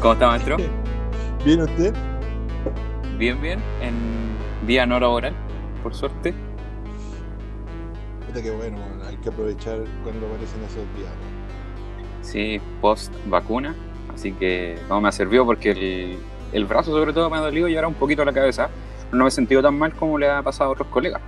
¿Cómo está, maestro? ¿Bien usted? Bien, bien. En día no laboral, por suerte. Puta que bueno, hay que aprovechar cuando aparecen esos días. Sí, post vacuna. Así que no me ha servido porque el, el brazo sobre todo me ha dolido y ahora un poquito la cabeza. No me he sentido tan mal como le ha pasado a otros colegas.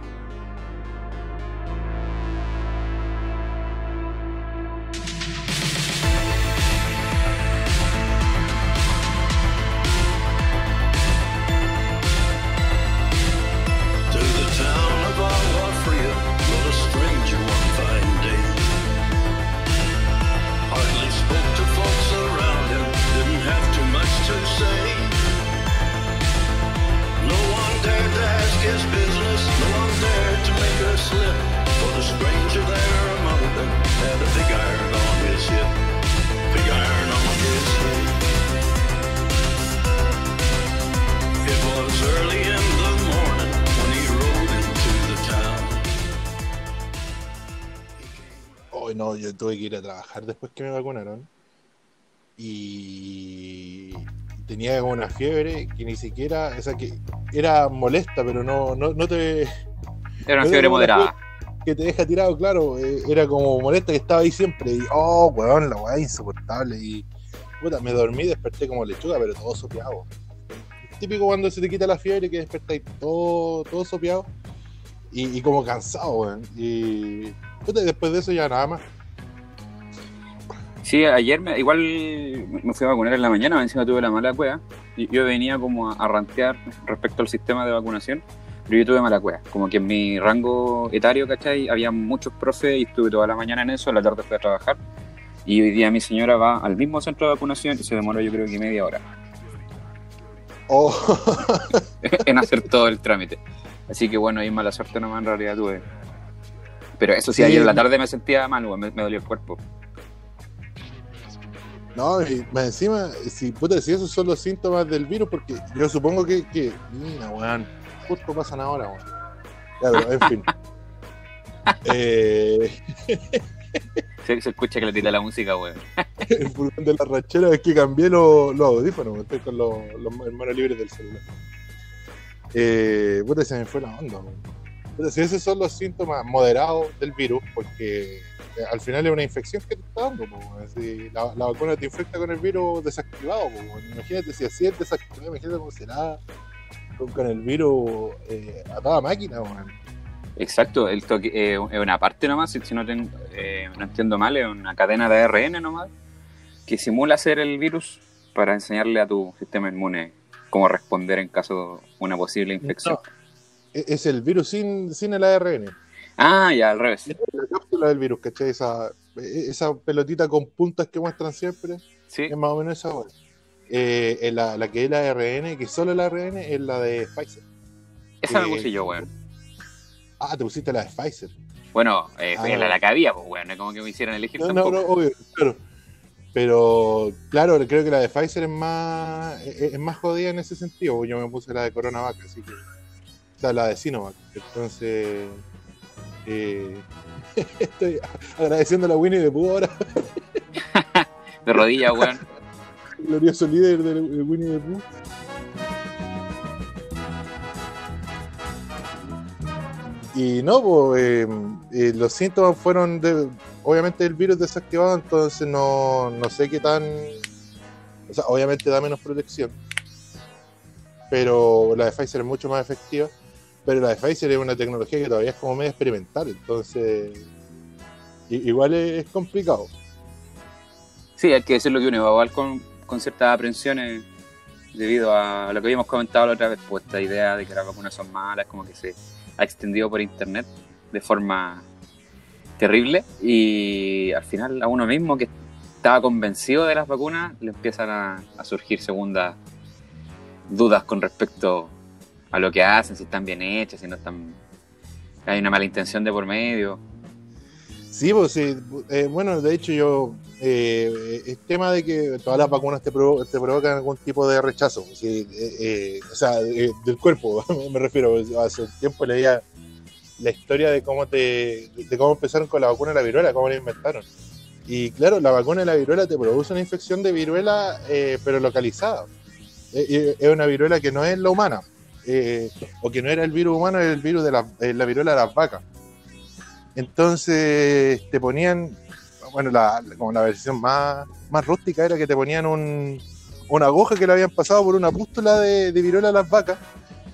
Tenía como una fiebre que ni siquiera, o sea, que era molesta, pero no, no, no te. Era una no fiebre moderada. Que te deja tirado, claro. eh, Era como molesta que estaba ahí siempre. Y, oh, weón, la weá insoportable. Y, puta, me dormí, desperté como lechuga, pero todo sopeado. Típico cuando se te quita la fiebre que despertáis todo, todo sopeado. Y, y como cansado, weón. Y, puta, después de eso ya nada más. Sí, ayer me, igual me fui a vacunar en la mañana, encima tuve la mala cueva. Y yo venía como a, a rantear respecto al sistema de vacunación, pero yo tuve mala cueva. Como que en mi rango etario, ¿cachai? Había muchos profes y estuve toda la mañana en eso, a la tarde fui a trabajar. Y hoy día mi señora va al mismo centro de vacunación y se demoró yo creo que media hora Oh, en hacer todo el trámite. Así que bueno, ahí mala suerte nomás en realidad tuve. Pero eso sí, Sí. ayer en la tarde me sentía mal, me, me dolió el cuerpo. No, y más encima, si, puta, si esos son los síntomas del virus, porque yo supongo que, que mira, weón, justo pasan ahora, weón. Pero, en fin. Eh, Se, se escucha que le tira la música, weón. el furgón de la rachera es que cambié los, los audífonos, estoy con los, los hermanos libres del celular. Eh, puta, se me fue la onda, weón. Puta, si esos son los síntomas moderados del virus, porque al final es una infección que te está dando, po. Si la, la vacuna te infecta con el virus desactivado, po, imagínate si así es desactivado, imagínate cómo será con, con el virus eh, a toda máquina, weón. Exacto, el toque, eh, es una parte nomás, si, si no, ten- eh, no entiendo mal, es una cadena de ARN nomás, que simula ser el virus para enseñarle a tu sistema inmune cómo responder en caso de una posible infección. E- Es el virus sin, sin el ARN. Ah, ya, al revés. La cápsula del virus, ¿cachai? Esa, e- esa pelotita con puntas que muestran siempre. Sí, Es más o menos esa. Eh, en la, la que es la ARN, que solo el ARN es la de Pfizer. esa me eh, puse yo, weón. Ah, te pusiste la de Pfizer. Bueno, eh, Ah, la, la que había, pues, weón, no es como que me hicieran elegir No, tampoco. no, obvio, claro. Pero, claro, creo que la de Pfizer es más, es, es más jodida en ese sentido. Yo me puse la de CoronaVac, así que. O sea, la de Sinovac. Entonces. Eh, estoy agradeciendo a la Winnie de Pooh ahora, De rodillas, weón. glorioso líder de de Winnie the Pooh. Y no, pues, eh, eh, los síntomas fueron de, obviamente el virus desactivado, entonces no, no sé qué tan, o sea, obviamente da menos protección, pero la de Pfizer es mucho más efectiva, pero la de Pfizer es una tecnología que todavía es como medio experimental, entonces igual es, complicado. Sí, hay que decirlo que uno igual con, con ciertas aprensiones debido a lo que habíamos comentado la otra vez, pues esta idea de que las vacunas son malas, como que se ha extendido por internet de forma terrible y al final a uno mismo que estaba convencido de las vacunas le empiezan a, a surgir segundas dudas con respecto a lo que hacen, si están bien hechas, si no están... Hay una mala intención de por medio. Sí, pues sí. eh, bueno, de hecho yo, eh, es tema de que todas las vacunas te, provo- te provocan algún tipo de rechazo, eh, eh, o sea, eh, del cuerpo, me refiero. Hace tiempo leía la historia de cómo te, de cómo empezaron con la vacuna de la viruela, cómo la inventaron. Y claro, la vacuna de la viruela te produce una infección de viruela, pero localizada. Es una viruela que no es la humana, o que no era el virus humano, era el virus de la, eh, la viruela de las vacas. Entonces te ponían, bueno, la, como la versión más, más rústica era que te ponían un, una aguja que le habían pasado por una pústula de, de viruela a las vacas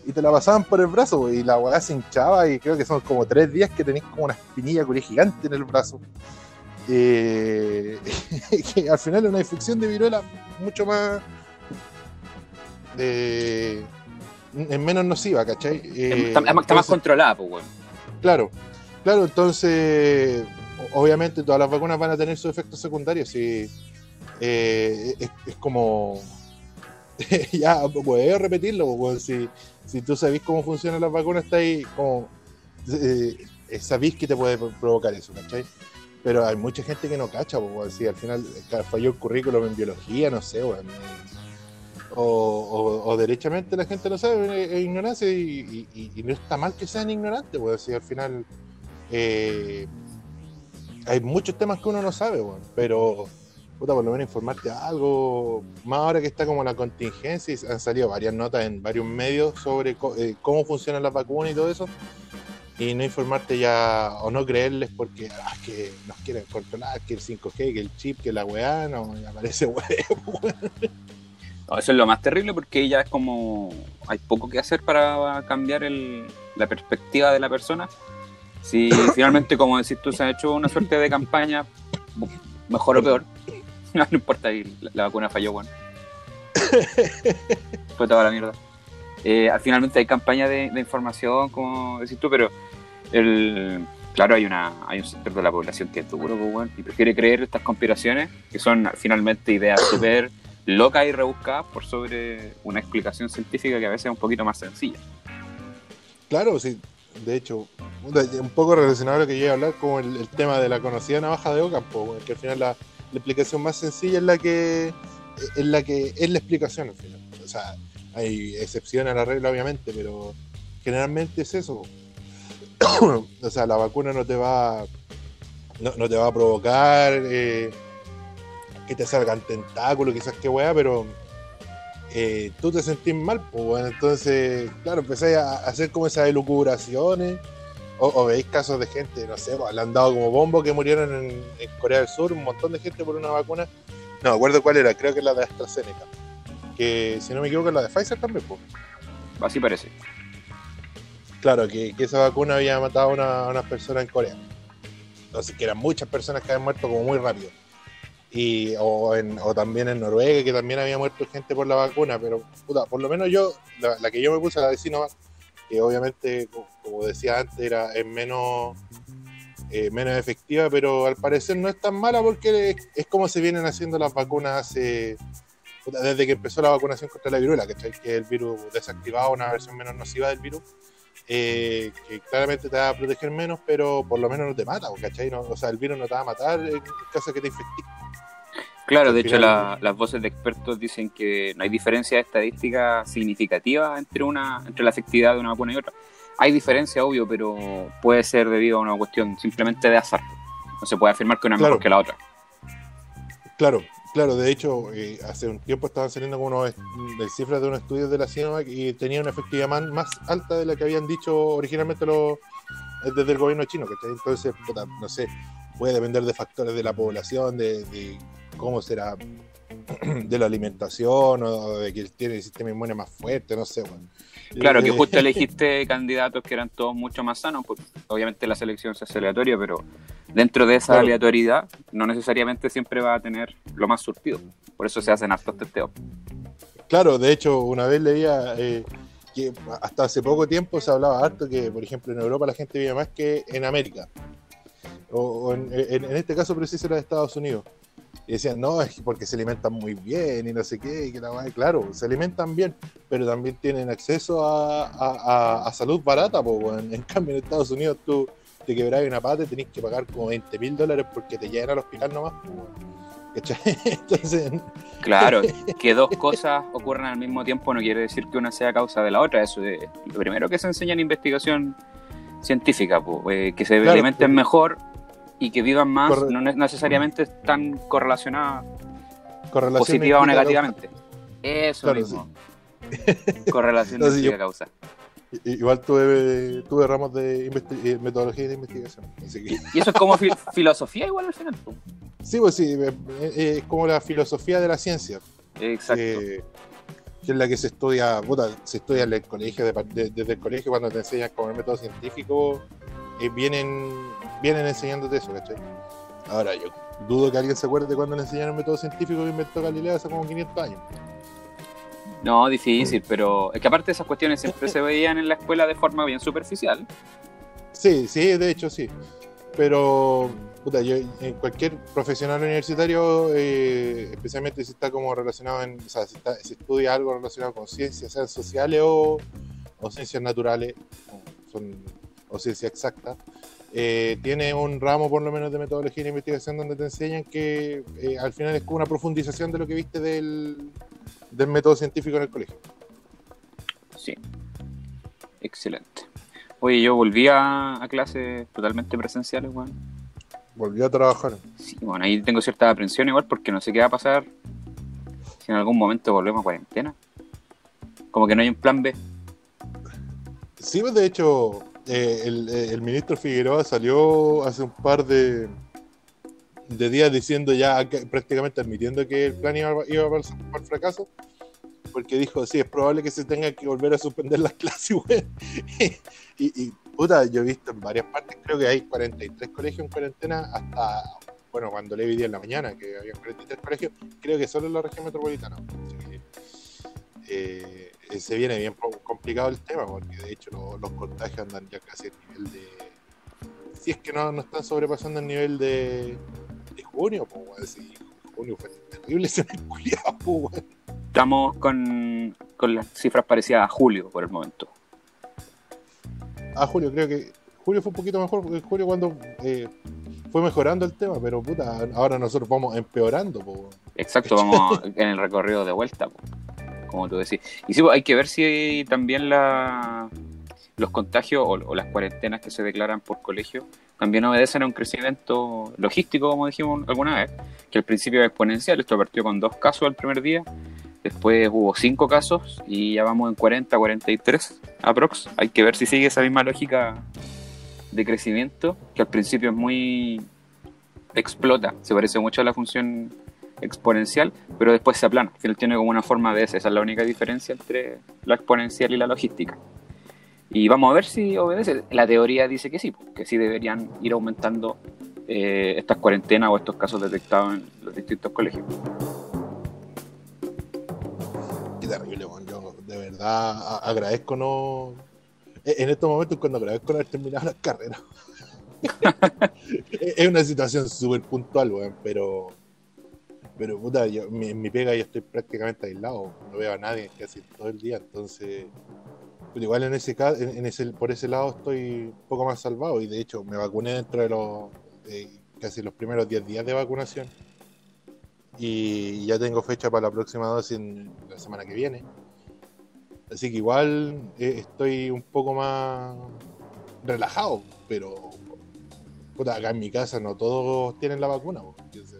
y te la pasaban por el brazo y la weá se hinchaba y creo que son como tres días que tenés como una espinilla curia gigante en el brazo. Eh, que al final es una infección de viruela mucho más eh, es menos nociva, ¿cachai? Eh, está, está más entonces- controlada, pues, weón. Claro, claro, entonces obviamente todas las vacunas van a tener sus efectos secundarios y eh, es, es como ya puedes repetirlo, pues, weón, si, si tú sabés cómo funcionan las vacunas, está ahí como eh, eh, que te puede provocar eso, ¿cachai? Pero hay mucha gente que no cacha, pues, weón, si al final eh, falló el currículum en biología, no sé, weón, eh, o, derechamente la gente lo sabe, es, es ignorancia y, no está mal que sean ignorantes, weón, si al final eh, hay muchos temas que uno no sabe, weón, pero puta, por lo menos informarte algo, más ahora que está como la contingencia y han salido varias notas en varios medios sobre eh, cómo funcionan las vacunas y todo eso, y no informarte ya o no creerles porque ah, que nos quieren controlar, que el 5G, que el chip, que la weá, no, ya parece weá. No, eso es lo más terrible porque ya es como hay poco que hacer para cambiar el- la perspectiva de la persona. Si finalmente, como decís tú, se ha hecho una suerte de campaña, mejor o peor, no, importa, y la, la vacuna falló, bueno. Fue toda la mierda. Eh, finalmente hay campaña de, de información, como decís tú, pero el, claro, hay, una, hay un sector de la población que es duro, pues, bueno, y prefiere creer estas conspiraciones, que son finalmente ideas súper locas y rebuscadas por sobre una explicación científica que a veces es un poquito más sencilla. Claro, sí. De hecho, un poco relacionado a lo que yo iba a hablar, como el, tema de la conocida navaja de Ocampo, que al final la, explicación más sencilla es la que es la que es la explicación al final. O sea, hay excepciones a la regla, obviamente, pero generalmente es eso. o sea, la vacuna no te va no, no te va a provocar eh, que te salgan tentáculos, quizás qué weá, pero eh, tú te sentís mal, pues bueno, entonces, claro, empezáis a hacer como esas elucubraciones, o, o veis casos de gente, no sé, pues, le han dado como bombo que murieron en, en Corea del Sur, un montón de gente por una vacuna, no acuerdo cuál era, creo que es la de AstraZeneca, que si no me equivoco es la de Pfizer también, pues. Así parece. Claro, que, que esa vacuna había matado a una, a unas personas en Corea. Entonces, que eran muchas personas que habían muerto como muy rápido. Y, o, en- también en Noruega, que también había muerto gente por la vacuna, pero puta, por lo menos yo, la, que yo me puse, la de Sinovac, que obviamente, co- como decía antes, era, es menos, eh, menos efectiva, pero al parecer no es tan mala porque es, como se vienen haciendo las vacunas desde que empezó la vacunación contra la viruela, que es el virus desactivado, una versión menos nociva del virus eh, que claramente te va a proteger menos, pero por lo menos no te mata, ¿cachai? No- o sea, el virus no te va a matar en caso de que te infectes. Claro, de hecho la- las voces de expertos dicen que no hay diferencia estadística significativa entre una entre la efectividad de una vacuna y otra. Hay diferencia, obvio, pero puede ser debido a una cuestión simplemente de azar. No se puede afirmar que una es Claro. mejor que la otra. Claro, claro, de hecho, eh, hace un tiempo estaban saliendo unos, de cifras de unos estudios de la Sinovac y tenía una efectividad más, alta de la que habían dicho originalmente los, eh, desde el gobierno chino, ¿cachai? Entonces, no sé, puede depender de factores de la población, de cómo será de la alimentación o de que tiene el sistema inmune más fuerte, no sé, bueno. Claro, que Eh, justo elegiste candidatos que eran todos mucho más sanos, pues obviamente la selección se hace aleatoria, pero dentro de esa Claro. aleatoriedad no necesariamente siempre va a tener lo más surtido. Por eso se hacen hartos testeos. Claro, de hecho, una vez leía eh, que hasta hace poco tiempo se hablaba harto que, por ejemplo, en Europa la gente vive más que en América. O, o en, en- en este caso preciso era de Estados Unidos. Y decían, no, es que porque se alimentan muy bien y no sé qué, y que la weá", claro, se alimentan bien, pero también tienen acceso a, a- a- a salud barata, po, weón. En cambio, en Estados Unidos tú te quebrás una pata y tenés que pagar como 20 mil dólares porque te llegan al hospital nomás. Entonces, Claro, que dos cosas ocurran al mismo tiempo no quiere decir que una sea causa de la otra. Eso es lo primero que se enseña en investigación científica, po, eh, que se Claro, alimenten mejor y que vivan más Corre- no ne- necesariamente están correlacionadas positiva o negativamente. Eso Claro, mismo. Correlación No, sí, yo- causa. Igual tuve, tuve ramos de eh, metodología de investigación. Así que, Y eso es como fi- filosofía igual al final. sí, pues sí, eh, eh, es como la filosofía de la ciencia. Exacto. eh, que es la que se estudia, puta, se estudia en el colegio, de- de- desde el colegio cuando te enseñan como el método científico, eh, vienen, vienen enseñándote eso, ¿cachai? Ahora, yo dudo que alguien se acuerde de cuando le enseñaron el método científico que inventó Galileo hace como 500 años. No, difícil, pero es que aparte esas cuestiones siempre se veían en la escuela de forma bien superficial. Sí, sí, de hecho sí. Pero, puta, yo, en cualquier profesional universitario, eh, especialmente si está como relacionado en, o sea, si, está- si estudia algo relacionado con ciencias, sean sociales o, o ciencias naturales, son, o ciencia exacta, eh, tiene un ramo por lo menos de metodología de investigación donde te enseñan que eh, al final es como una profundización de lo que viste del, del método científico en el colegio. Sí. Excelente. Oye, yo volví a, a clases totalmente presenciales, weón. Volvió a trabajar. Sí, bueno, ahí tengo cierta aprensión igual porque no sé qué va a pasar si en algún momento volvemos a cuarentena. Como que no hay un plan B. Sí, pues de hecho, eh, el, eh, el ministro Figueroa salió hace un par de, de días diciendo ya, prácticamente admitiendo que el plan iba, iba para, el, fracaso, porque dijo, sí, es probable que se tenga que volver a suspender las clases, y, puta, yo he visto en varias partes, creo que hay 43 colegios en cuarentena hasta, bueno, cuando leí día en la mañana, que había 43 colegios, creo que solo en la región metropolitana. Eh, eh, se viene bien complicado el tema, porque de hecho lo- los contagios andan ya casi al nivel de. Si es que no, no están sobrepasando el nivel de, de junio, pues, weón. Si junio fue terrible ese mes culiao, po, weón. Estamos con, con las cifras parecidas a julio por el momento. Ah, julio, creo que. Julio fue un poquito mejor, porque julio cuando eh, fue mejorando el tema, pero puta, ahora nosotros vamos empeorando, po. Exacto, vamos en el recorrido de vuelta, po, como tú decís. Y sí, pues, hay que ver si también los contagios o, o las cuarentenas que se declaran por colegio también obedecen a un crecimiento logístico, como dijimos alguna vez, que al principio es exponencial. Esto partió con dos casos el primer día, después hubo cinco casos y ya vamos en 40, 43 aprox. Hay que ver si sigue esa misma lógica de crecimiento, que al principio es muy explota, se parece mucho a la función exponencial, pero después se aplana. Al final tiene como una forma de S. Esa es la única diferencia entre la exponencial y la logística. Y vamos a ver si obedece. La teoría dice que sí, que sí deberían ir aumentando eh, estas cuarentenas o estos casos detectados en los distintos colegios. Qué terrible, weón. Yo de verdad agradezco no. e- En estos momentos, cuando agradezco no haber terminado la carrera. es es una situación súper puntual, weón, pero. Pero puta, yo, en mi pega yo estoy prácticamente aislado, no veo a nadie casi todo el día, entonces. Pero igual en ese caso, en, en ese, por ese lado estoy un poco más salvado y de hecho me vacuné dentro de los casi los primeros 10 días de vacunación. Y ya tengo fecha para la próxima dosis en la semana que viene. Así que igual eh, estoy un poco más relajado, pero puta, acá en mi casa no todos tienen la vacuna.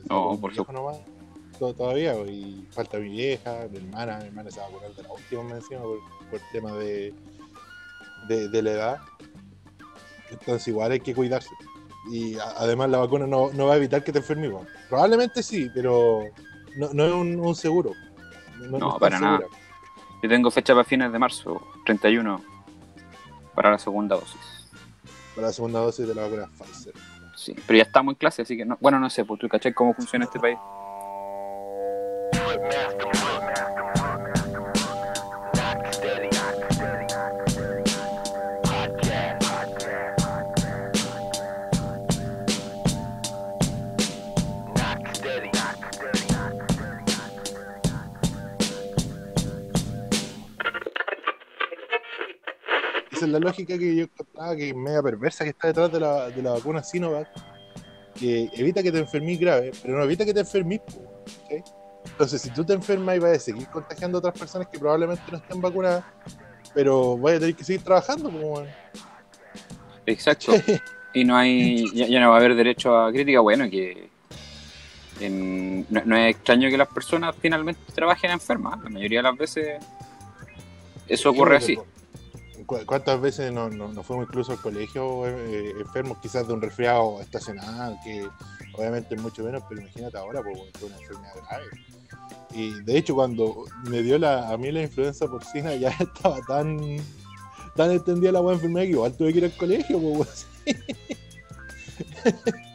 No, por viejo todavía, y falta mi vieja, mi hermana, mi hermana se va a vacunar de la última encima por, por el tema de, de, de la edad. Entonces igual hay que cuidarse. Y a- además la vacuna no, no va a evitar que te enfermes. Probablemente sí, pero no, no es un, un seguro. No, para nada. Yo tengo fecha para fines de marzo, 31, para la segunda dosis. Para la segunda dosis de la vacuna Pfizer. Sí, pero ya estamos en clase, así que no, bueno, no sé, pues tú cachai cómo funciona este país. Esa es la lógica que yo encontraba que es media perversa que está detrás de la, de la vacuna Sinovac, que evita que te enfermís grave, pero no evita que te enfermís. ¿cachai? Entonces, si tú te enfermas y vas a seguir contagiando a otras personas que probablemente no estén vacunadas, pero vas a tener que seguir trabajando. po, weón. Exacto. Y no hay, ya, ya no va a haber derecho a crítica, bueno, que en- no, no es extraño que las personas finalmente trabajen enfermas, la mayoría de las veces eso ocurre así. ¿Cu- ¿Cuántas veces no, no, no fuimos incluso al colegio eh, enfermos, quizás de un resfriado estacional, que obviamente mucho menos, pero imagínate ahora, pues, bueno, que es una enfermedad grave. Y de hecho, cuando me dio la, a mí la influenza porcina, ya estaba tan, tan extendida la buena enfermedad que igual tuve que ir al colegio, pues.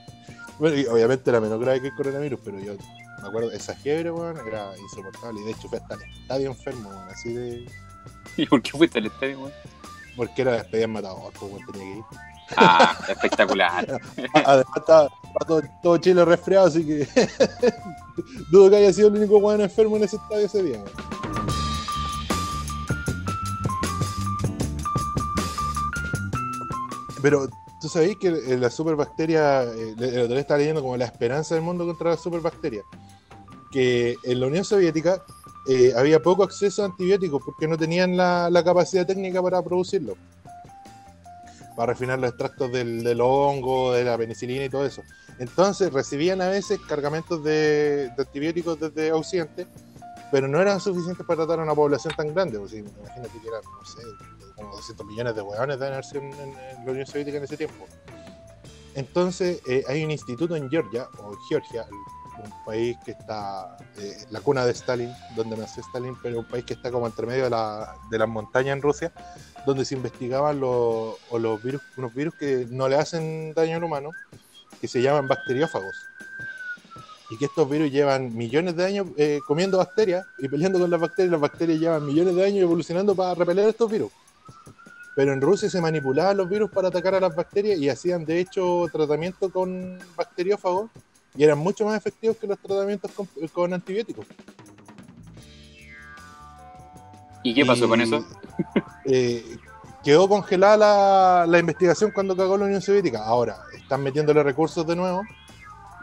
Bueno, y obviamente era menos grave que el coronavirus, pero yo me acuerdo, esa fiebre, weón, era insoportable. Y de hecho fue hasta el estadio enfermo, weón, así de. ¿Y por qué fuiste al estadio, weón? Porque era despedida en matador, pues, weón, tenía que ir. Ah, espectacular. Además estaba todo, todo Chile resfriado, así que dudo que haya sido el único weón enfermo en ese estadio ese día. Pero tú sabéis que eh, la superbacteria, eh, el otro día estaba leyendo como la esperanza del mundo contra la superbacteria, que en la Unión Soviética eh, había poco acceso a antibióticos porque no tenían la, la capacidad técnica para producirlo para refinar los extractos del, del hongo, de la penicilina y todo eso. Entonces recibían a veces cargamentos de, de antibióticos desde Occidente, pero no eran suficientes para tratar a una población tan grande. Sea, imagínate que eran, no sé, como 200 millones de hueones de haber en, en- en la Unión Soviética en ese tiempo. Entonces eh, hay un instituto en Georgia, o Georgia, un país que está, eh, la cuna de Stalin, donde nació Stalin, pero un país que está como entre medio de, la- de las montañas en Rusia, donde se investigaban los, o los virus, unos virus que no le hacen daño al humano, que se llaman bacteriófagos. Y que estos virus llevan millones de años eh, comiendo bacterias y peleando con las bacterias. Las bacterias llevan millones de años evolucionando para repeler estos virus. Pero en Rusia se manipulaban los virus para atacar a las bacterias y hacían de hecho tratamiento con bacteriófagos y eran mucho más efectivos que los tratamientos con, con antibióticos. ¿Y qué pasó Y, con eso? eh, quedó congelada la, la investigación cuando cagó la Unión Soviética. Ahora, están metiéndole recursos de nuevo.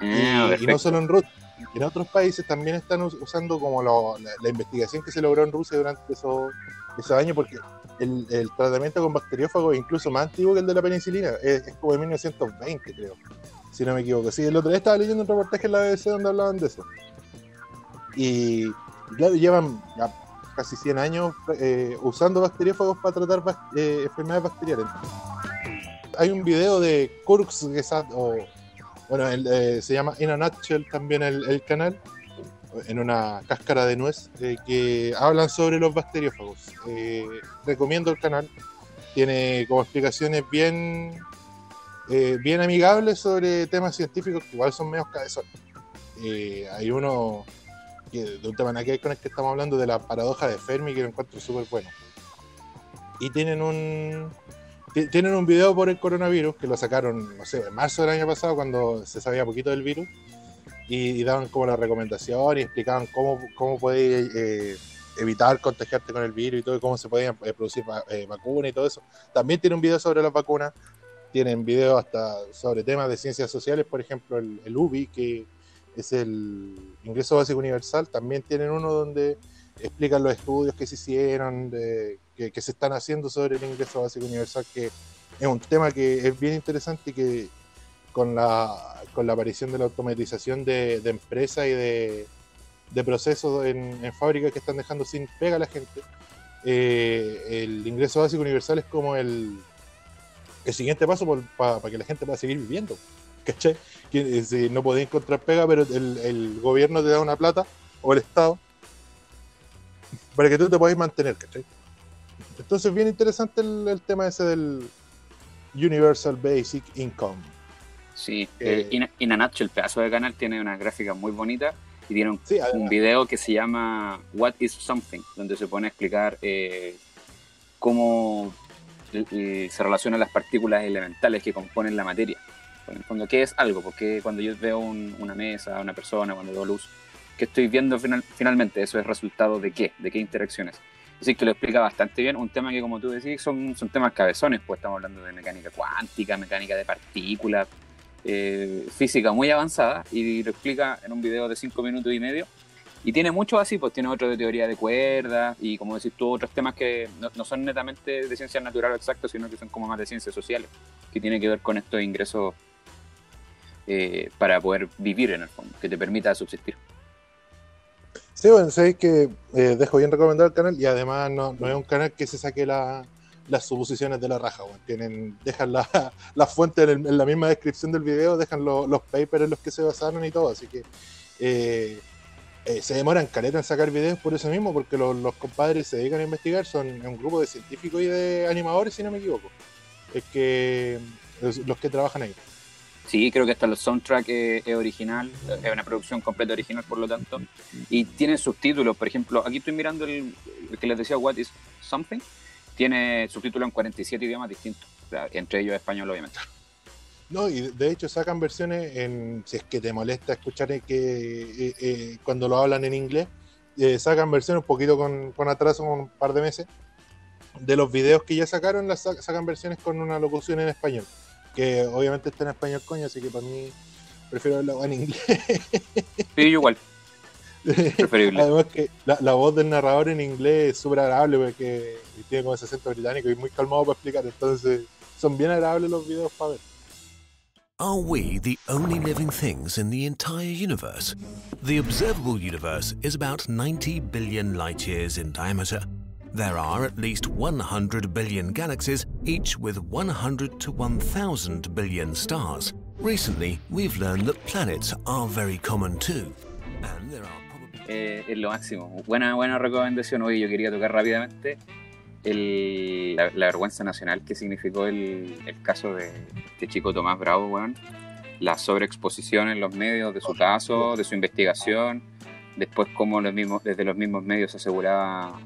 Ah, y, y no solo en Rusia. En otros países también están us- usando como lo- la, la investigación que se logró en Rusia durante esos, esos años, porque el, el tratamiento con bacteriófagos es incluso más antiguo que el de la penicilina. Es, es como de 1920, creo, si no me equivoco. Sí, el otro día estaba leyendo un reportaje en la BBC donde hablaban de eso. Y claro, llevan ya casi 100 años eh, usando bacteriófagos para tratar eh, enfermedades bacteriales. Hay un video de Kurks o bueno, eh, se llama In a Nutshell también el, canal, en una cáscara de nuez, eh, que hablan sobre los bacteriófagos. Recomiendo el canal, tiene como explicaciones bien, bien amigables sobre temas científicos que igual son medios cabezones. Hay uno que, de un tema que ver con el que estamos hablando, de la paradoja de Fermi, que lo encuentro súper bueno. Y tienen un, Ti- Tienen un video por el coronavirus que lo sacaron, no sé, en marzo del año pasado cuando se sabía poquito del virus y, y daban como la recomendación y explicaban cómo, cómo podías eh, evitar contagiarte con el virus y todo, y cómo se podían eh, producir eh, vacunas y todo eso. También tiene un video sobre las vacunas, tienen videos hasta sobre temas de ciencias sociales, por ejemplo, el, el UBI, que es el ingreso básico universal, también tienen uno donde explican los estudios que se hicieron, de- que, que se están haciendo sobre el ingreso básico universal, que es un tema que es bien interesante y que con la, con la aparición de la automatización de, de empresas y de, de procesos en, en fábricas que están dejando sin pega a la gente, eh, el ingreso básico universal es como el, el siguiente paso para que la gente pueda seguir viviendo. ¿Cachai? Que, eh, si no podés encontrar pega, pero el, el gobierno te da una plata, o el Estado, para que tú te puedas mantener, ¿cachai? Entonces, bien interesante el, el tema ese del Universal Basic Income. Sí, Eh, eh, In, In a Nutshell, el pedazo de canal, tiene una gráfica muy bonita y tiene un, Sí, un además, video que se llama What is Something, donde se pone a explicar eh, cómo eh, se relacionan las partículas elementales que componen la materia. Fondo, ¿qué es algo? Porque cuando yo veo un- una mesa, una persona, cuando veo luz, ¿qué estoy viendo final- finalmente? ¿Eso es resultado de qué? ¿De qué interacciones? Así que lo explica bastante bien. Un tema que, como tú decís, son, son temas cabezones, pues estamos hablando de mecánica cuántica, mecánica de partículas, eh, física muy avanzada, y lo explica en un video de cinco minutos y medio, Y tiene muchos así, pues tiene otro de teoría de cuerdas y como decís tú, otros temas que no, no son netamente de ciencia natural o exacto, sino que son como más de ciencias sociales, que tiene que ver con estos ingresos eh, para poder vivir en el fondo, que te permita subsistir. Sí, bueno, sabéis que eh, dejo bien recomendado el canal y además no, es un canal que se saque la- las suposiciones de la raja, weón. Tienen, dejan la, la fuente en, la misma descripción del video, dejan lo- los papers en los que se basaron y todo, así que eh, eh, se demoran caleta en sacar videos por eso mismo, porque los, compadres se dedican a investigar, son un grupo de científicos y de animadores, si no me equivoco. Es que los que trabajan ahí. Sí, creo que hasta el soundtrack es, original, es una producción completa original, por lo tanto. Y tiene subtítulos, por ejemplo, aquí estoy mirando el, que les decía What is Something, tiene subtítulos en 47 idiomas distintos, entre ellos español, obviamente. No, y de hecho sacan versiones en, si es que te molesta escuchar que eh, eh, cuando lo hablan en inglés, eh, sacan versiones un poquito con, con atraso, un par de meses, de los videos que ya sacaron, las sa- sacan versiones con una locución en español, que obviamente está en español, coño, así que para mí prefiero verla en inglés. Sí, yo igual, preferible. Además que la, la voz del narrador en inglés es súper agradable porque tiene como ese acento británico y muy calmado para explicar, entonces son bien agradables los videos para ver. Are we the only living things in the entire universe? The observable universe is about 90 billion light years in diameter. There are at least 100 billion galaxies, each with 100 to 1000 billion stars. Recently, we've learned that planets are very common too. And there are probably. Eh, es lo máximo. Buena, buena recomendación. Hoy yo quería tocar rápidamente el- la, la vergüenza nacional que significó el, el caso de este chico Tomás Bravo, weón. La sobreexposición en los medios de su caso, de su investigación. Después, como los mismos, desde los mismos medios se aseguraba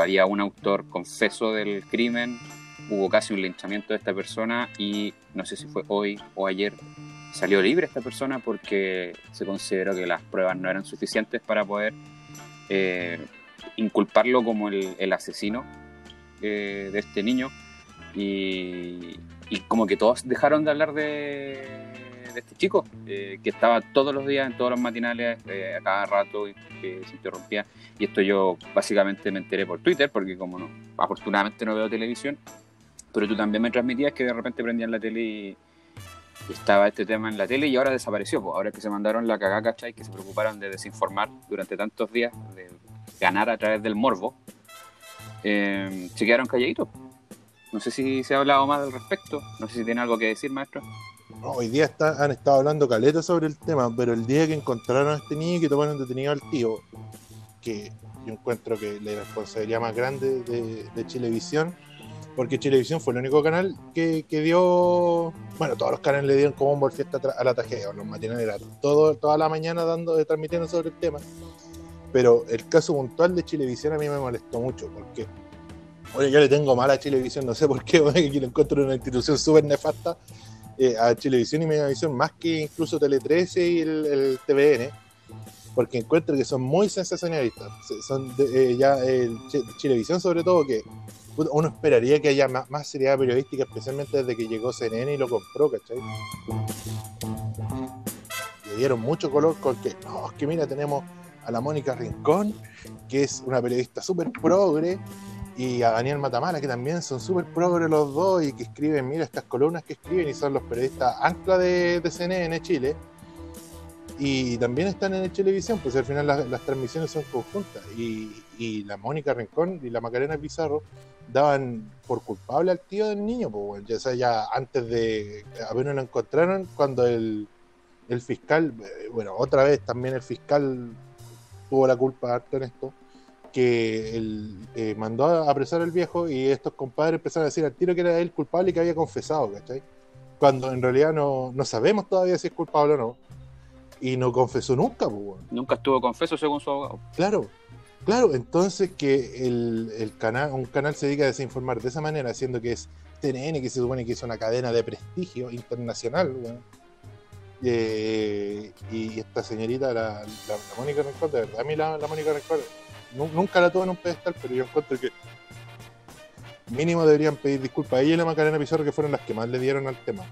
había un autor confeso del crimen. Hubo casi un linchamiento de esta persona y no sé si fue hoy o ayer salió libre esta persona porque se consideró que las pruebas no eran suficientes para poder eh, inculparlo como el, asesino eh, de este niño y como que todos dejaron de hablar de, de este chico eh, que estaba todos los días en todos los matinales eh, a cada rato que se interrumpía y esto yo básicamente me enteré por Twitter porque como no afortunadamente no veo televisión pero tú también me transmitías que de repente prendían la tele y, y estaba este tema en la tele y ahora desapareció. Pues ahora que se mandaron la cagada, ¿cachai? Que se preocuparon de desinformar durante tantos días, de ganar a través del morbo, eh, se quedaron calladitos. No sé si se ha hablado más al respecto. No sé si tiene algo que decir, maestro. Hoy día está- han estado hablando caleta sobre el tema, pero el día que encontraron a este niño y que tomaron detenido al tío, que yo encuentro que la responsabilidad más grande de, de Chilevisión, porque Chilevisión fue el único canal que, que dio, bueno, todos los canales le dieron como un fiesta tra- a la tragedia, los matinales era todo, toda la mañana dando, eh, transmitiendo sobre el tema, pero el caso puntual de Chilevisión a mí me molestó mucho, porque Oye, yo le tengo mal a Chilevisión, no sé por qué, oye, que lo encuentro una institución súper nefasta eh, a Chilevisión y Megavisión, más que incluso Tele 13 y el, TVN, porque encuentro que son muy sensacionalistas. Se- Son de- eh, ya el Chi- Chilevisión, sobre todo, que uno esperaría que haya más, más seriedad periodística, especialmente desde que llegó CNN y lo compró, ¿cachai? Le dieron mucho color con que, no, es que mira, tenemos a la Mónica Rincón, que es una periodista súper progre, y a Daniel Matamala, que también son súper progres los dos y que escriben, mira, estas columnas que escriben y son los periodistas ancla de, de CNN Chile. Y también están en Televisión, pues al final las, las transmisiones son conjuntas. Y, y la Mónica Rincón y la Macarena Pizarro daban por culpable al tío del niño, pues bueno, ya, sea, ya antes de, apenas lo encontraron, cuando el, el fiscal, eh, bueno, otra vez también el fiscal tuvo la culpa harto en esto, que él eh, mandó a apresar al viejo y estos compadres empezaron a decir al tiro que era él culpable y que había confesado, ¿cachai? Cuando en realidad no, no sabemos todavía si es culpable o no. Y no confesó nunca, pues. Nunca estuvo confeso según su abogado. Claro, claro, entonces que el, el canal, un canal se dedica a desinformar de esa manera, haciendo que es TNN, que se supone que es una cadena de prestigio internacional. Eh, y esta señorita, la, la, la Mónica Rincón, de verdad, a mí la, la Mónica Rincón, nunca la tuve en un pedestal, pero yo encuentro que mínimo deberían pedir disculpas a ella y la Macarena Pizarro, que fueron las que más le dieron al tema.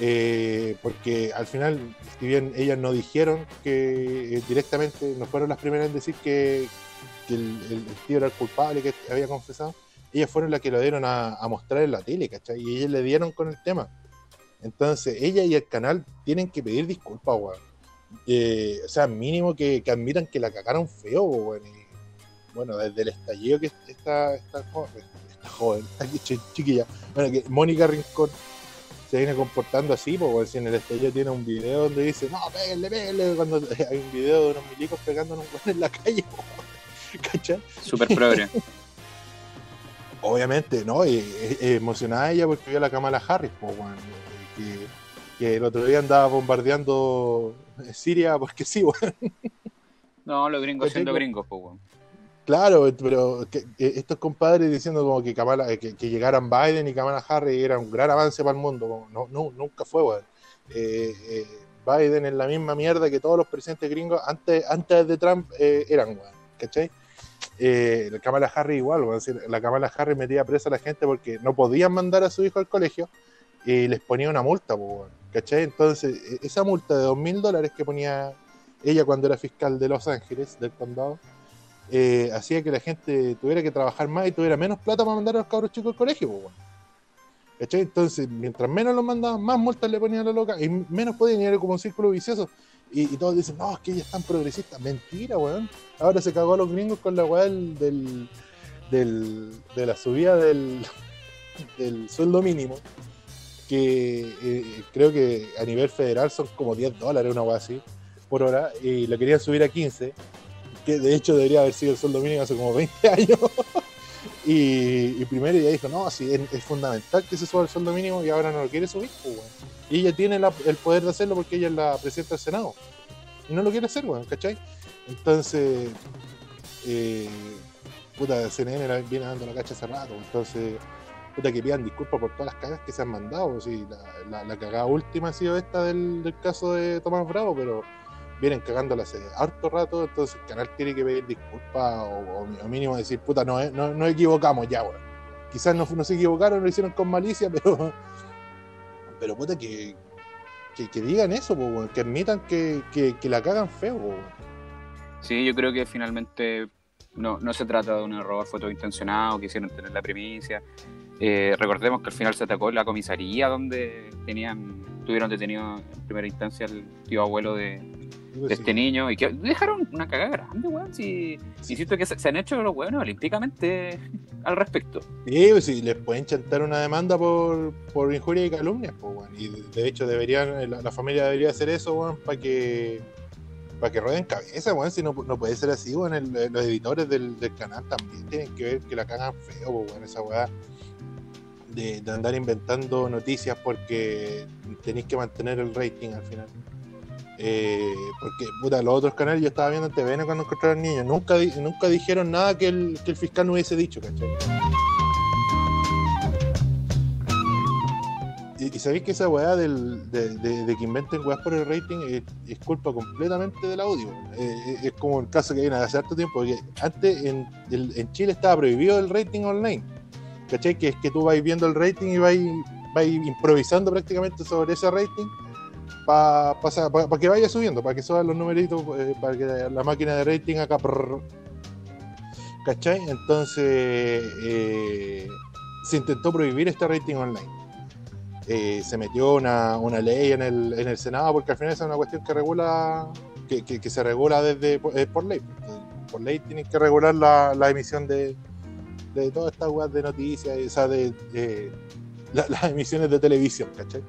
eh, porque al final, si bien ellas no dijeron que eh, directamente, no fueron las primeras en decir que, el, tío era el culpable, que había confesado, ellas fueron las que lo dieron a, a mostrar en la tele, ¿cachai? Y ellas le dieron con el tema. Entonces, ella y el canal tienen que pedir disculpas, weón. Eh, o sea, mínimo que, que admitan que la cagaron feo, weón. Y, bueno, desde el estallido que esta, esta, jo- esta joven, esta chi- chiquilla, bueno, que Mónica Rincón se viene comportando así, weón, si en el estallido tiene un video donde dice, no, péguenle, péguenle, cuando hay un video de unos milicos pegando a un en la calle. ¿cachai? Súper progre. Obviamente, ¿no? Y, eh, eh, emocionada ella porque vio a la Kamala Harris, pues, que el otro día andaba bombardeando Siria porque sí, weón. No, los gringos siendo gringos, pues, weón. Claro, pero que- que estos compadres diciendo como que, Kamala, que, que llegaran Biden y Kamala Harris era un gran avance para el mundo. como, No, no, nunca fue, weón. Eh, eh, Biden es la misma mierda que todos los presidentes gringos antes, antes de Trump eh, eran, weón. ¿Cachai? Eh, la Kamala Harris igual, weón. La Kamala Harris metía presa a la gente porque no podían mandar a su hijo al colegio y les ponía una multa, pues, weón. ¿Cachai? Entonces, eh, esa multa de dos mil dólares que ponía ella cuando era fiscal de Los Ángeles, del condado, eh, hacía que la gente tuviera que trabajar más y tuviera menos plata para mandar a los cabros chicos al colegio, pues. ¿Cachai? Entonces, mientras menos los mandaban, más multas le ponían a la loca y menos podían ir como un círculo vicioso. Y, todos dicen, no, es que ella es tan progresista. Mentira, weón. Ahora se cagó a los gringos con la weá del, de la subida del sueldo mínimo. Que eh, creo que a nivel federal son como 10 dólares, una weá así, por hora. Y lo querían subir a 15 que de hecho debería haber sido el sueldo mínimo hace como 20 años. y, primero ella dijo, no, sí, es, fundamental que se suba el sueldo mínimo y ahora no lo quiere subir. pues. Y ella tiene la- el poder de hacerlo porque ella es la presidenta del Senado. Y no lo quiere hacer, weón, ¿cachai? Entonces, eh, puta, CNN viene dando la cacha hace rato. Entonces, puta, que pidan disculpas por todas las cagas que se han mandado. Sí, la, la, cagada última ha sido esta del, caso de Tomás Bravo, pero vienen cagándola hace harto rato, entonces el canal tiene que pedir disculpas o, mínimo decir, puta, no, eh, no, no equivocamos ya, weón. Quizás no, se equivocaron, lo hicieron con malicia, pero, pero puta, que, que, digan eso, weón, que admitan que, la cagan feo, po, weón. Sí, yo creo que finalmente no, no se trata de un error, fue todo intencionado, quisieron tener la primicia. Eh, recordemos que al final se atacó la comisaría donde tenían tuvieron detenido en primera instancia el tío abuelo de, sí. este niño y que dejaron una cagada grande, weón. Si, insisto que se, se han hecho los weones olímpicamente al respecto. Sí, pues sí, les pueden chantar una demanda por, por injuria y calumnias, pues, weón. Y de, hecho deberían, la, la familia debería hacer eso, weón, para que para que rueden cabeza, weón, si no, no puede ser así, weón, el- los editores del, del canal también tienen que ver que la cagan feo, pues, weón, esa weá de, de andar inventando noticias porque tenéis que mantener el rating al final. Eh, porque, puta, los otros canales yo estaba viendo en TVN cuando encontraron niños, nunca, nunca dijeron nada que el, que el fiscal no hubiese dicho, ¿cachai? Y, y sabéis que esa weá del, de, de- de que inventen weás por el rating es, es culpa completamente del audio. Eh, es- es como el caso que viene hace harto tiempo, porque antes en, el- en Chile estaba prohibido el rating online. ¿Cachai? Que es que tú vais viendo el rating y vais, vais improvisando prácticamente sobre ese rating para que vaya subiendo, para que suban los numeritos, eh, para que la máquina de rating acá. prrr. ¿Cachai? Entonces eh, se intentó prohibir este rating online. Eh, se metió una, una ley en el, en el Senado porque al final es una cuestión que regula, que, que- que se regula desde eh, por ley. Por ley tienen que regular la, la emisión de, de todas estas weas de noticias, o sea, de, de la- las emisiones de televisión, ¿cachai?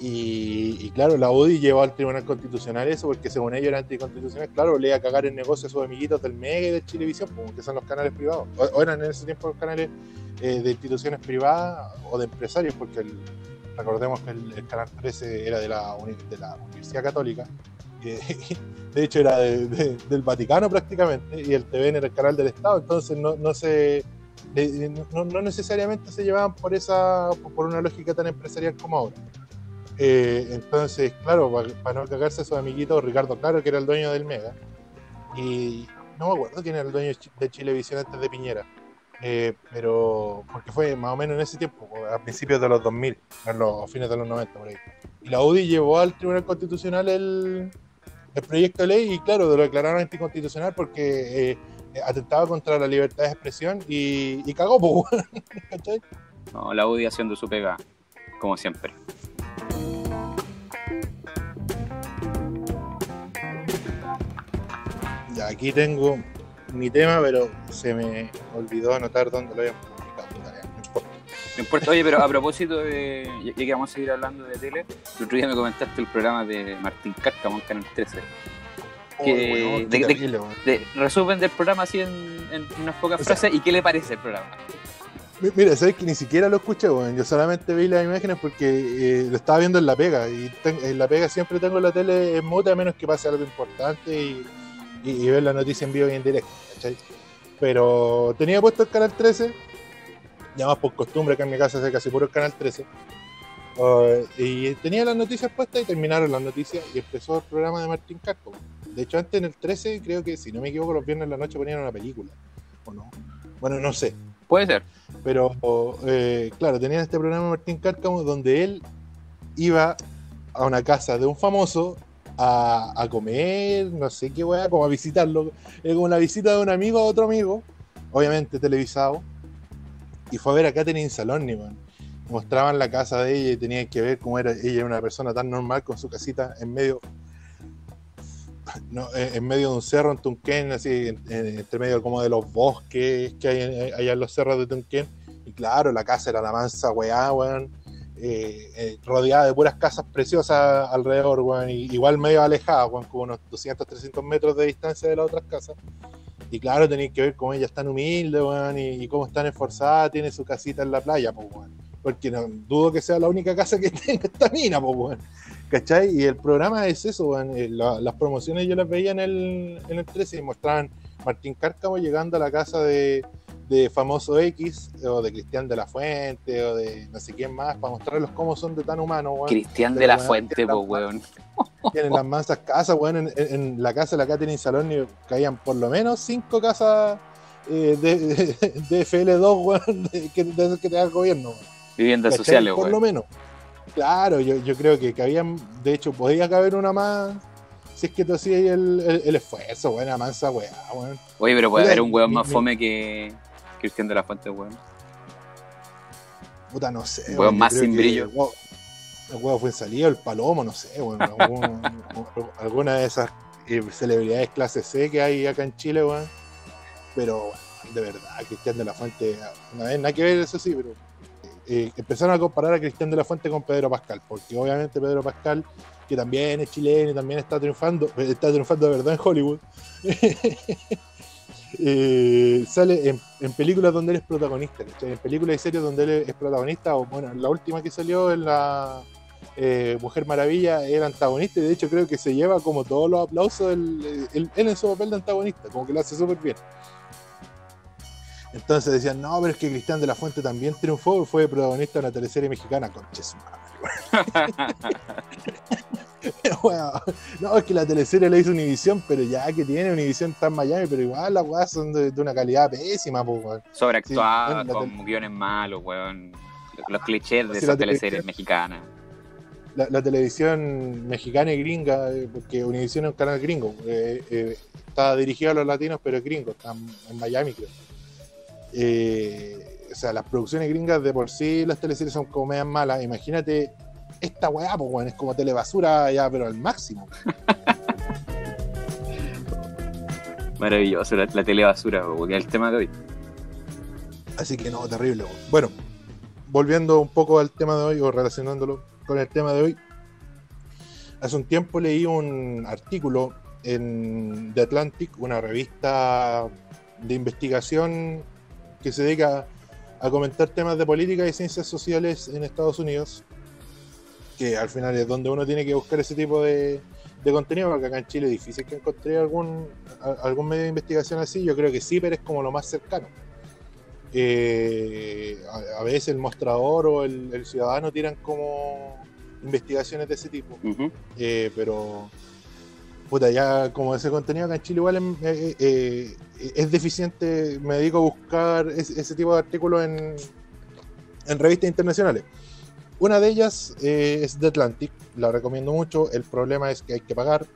Y, y claro, la UDI llevó al Tribunal Constitucional eso porque según ellos era anticonstitucional. Claro, le iba a cagar el negocio a sus amiguitos del Mega y de Chilevisión, como que son los canales privados. O, o eran en ese tiempo los canales eh, de instituciones privadas o de empresarios, porque el- recordemos que el, el Canal 13 era de la, de la Universidad Católica, que de hecho era de- de- del Vaticano prácticamente, y el TVN era el canal del Estado, entonces no, no se... no, no necesariamente se llevaban por esa por una lógica tan empresarial como ahora. Eh, entonces, claro, para no cagarse a sus amiguitos, Ricardo Claro, que era el dueño del Mega, y no me acuerdo quién era el dueño de Chilevisión antes de Piñera. eh, pero porque fue más o menos en ese tiempo, a principios de los 2000, en los fines de los 90 por ahí. Y la UDI llevó al Tribunal Constitucional el, el proyecto de ley y claro, lo declararon anticonstitucional porque eh, atentaba contra la libertad de expresión y, y cagó, pues, ¿cachai? No, la UDI haciendo su pega, como siempre. Ya, aquí tengo mi tema, pero se me olvidó anotar dónde lo habíamos No importa, oye, pero a propósito de. Ya que vamos a seguir hablando de tele, el otro día me comentaste el programa de Martín Cárcamo en Canal 13. Que- Oh, weón, de- de- resumen del programa así en, en unas pocas O sea- frases y qué le parece el programa. Mi- Mira, sabes que ni siquiera lo escuché, weón. Yo solamente vi las imágenes porque eh, lo estaba viendo en la pega. Y ten- en la pega siempre tengo la tele en mute a menos que pase algo importante y, y- y ver la noticia en vivo y en directo, ¿cachai? Pero tenía puesto el canal 13, ya más por costumbre que en mi casa es casi puro el canal 13. Uh, y tenía las noticias puestas y terminaron las noticias y empezó el programa de Martín Carco. De hecho, antes en el 13, creo que si no me equivoco, los viernes en la noche ponían una película. ¿O no? Bueno, no sé. Puede ser. Pero, eh, claro, tenían este programa Martín Cárcamo donde él iba a una casa de un famoso a, a comer, no sé qué weá, como a visitarlo. Era como la visita de un amigo a otro amigo, obviamente televisado. Y fue a ver a Katherine Saloni, man. Mostraban la casa de ella y tenían que ver cómo era ella, una persona tan normal con su casita en medio. en medio de un cerro en Tunquén, así, en- en- entre medio como de los bosques que hay en- allá en los cerros de Tunquén. Y claro, la casa era la mansa weá, weón. eh, eh, rodeada de puras casas preciosas alrededor, weón. Igual medio alejada, weón, como unos 200, 300 metros de distancia de las otras casas. Y claro, tenéis que ver cómo ella es tan humilde, weón, y, cómo es tan esforzada, tiene su casita en la playa, pues. Porque no dudo que sea la única casa que tenga esta mina, pues, weón. ¿Cachai? Y el programa es eso, eh, la- las promociones yo las veía en el, en el 13 y mostraban Martín Cárcamo llegando a la casa de, de famoso X, o de Cristian de la Fuente, o de no sé quién más, para mostrarlos cómo son de tan humanos, weón. Cristian de la Fuente, pues, la- weón. Tienen las mansas casas, weón. En, en- en la casa de la Catherine Saloni caían por lo menos cinco casas eh, de, de, FL2, weón, de, que, de que te da el gobierno, weón. Viviendas ¿Cachai? sociales, Por lo menos. Claro, yo, yo creo que cabían, de hecho, podía caber una más si es que tú hacías el, el, el esfuerzo, weón, la mansa weá, weón. Oye, pero puede Mira, haber un weón mi- más mi- fome que Cristian de la Fuente, weón. Puta, no sé. Weón más sin brillo. El huevo, el huevo fue en salido, el palomo, no sé, weón. algún- alguna de esas eh, celebridades clase C que hay acá en Chile, weón. Pero, weón, de verdad, Cristian de la Fuente, una vez, nada que ver, eso sí, pero eh, empezaron a comparar a Cristian de la Fuente con Pedro Pascal, porque obviamente Pedro Pascal, que también es chileno y también está triunfando, eh, está triunfando de verdad en Hollywood. eh, sale en, películas donde él es protagonista, en películas y series donde él es protagonista, o bueno, la última que salió en la eh, Mujer Maravilla era antagonista, y de hecho creo que se lleva como todos los aplausos él, en su papel de antagonista, como que lo hace súper bien. Entonces decían, no, pero es que Cristian de la Fuente también triunfó, fue protagonista de una teleserie mexicana, conches madre, no, es que la teleserie la hizo Univisión, pero ya que tiene Univisión está en Miami, pero igual las weas son de, de una calidad pésima, pues, weón. Sobreactuada, Sí, con guiones malos, weón. Los clichés de Sí, esas teleseries mexicanas. La, la televisión mexicana y gringa, eh, porque Univisión es un canal gringo, eh, eh, está dirigido a los latinos, pero es gringo, está en, en Miami, creo. Eh, o sea, las producciones gringas de por sí, las teleseries son como medias malas. Imagínate esta weá, pues, weón, es como telebasura ya, pero al máximo. Maravilloso, la, la telebasura, porque es el tema de hoy. Así que no, terrible. Bueno, volviendo un poco al tema de hoy, o relacionándolo con el tema de hoy, hace un tiempo leí un artículo en The Atlantic, una revista de investigación que se dedica a comentar temas de política y ciencias sociales en Estados Unidos, que al final es donde uno tiene que buscar ese tipo de, de contenido, porque acá en Chile es difícil que encontré algún, a- algún medio de investigación así, yo creo que sí, pero es como lo más cercano. Eh, a, a veces el mostrador o el, el ciudadano tiran como investigaciones de ese tipo, eh, pero puta, ya como ese contenido acá en Chile igual em- eh, eh, eh, es deficiente, me dedico a buscar es- ese tipo de artículos en, en revistas internacionales. Una de ellas eh, es The Atlantic, la recomiendo mucho. El problema es que hay que pagar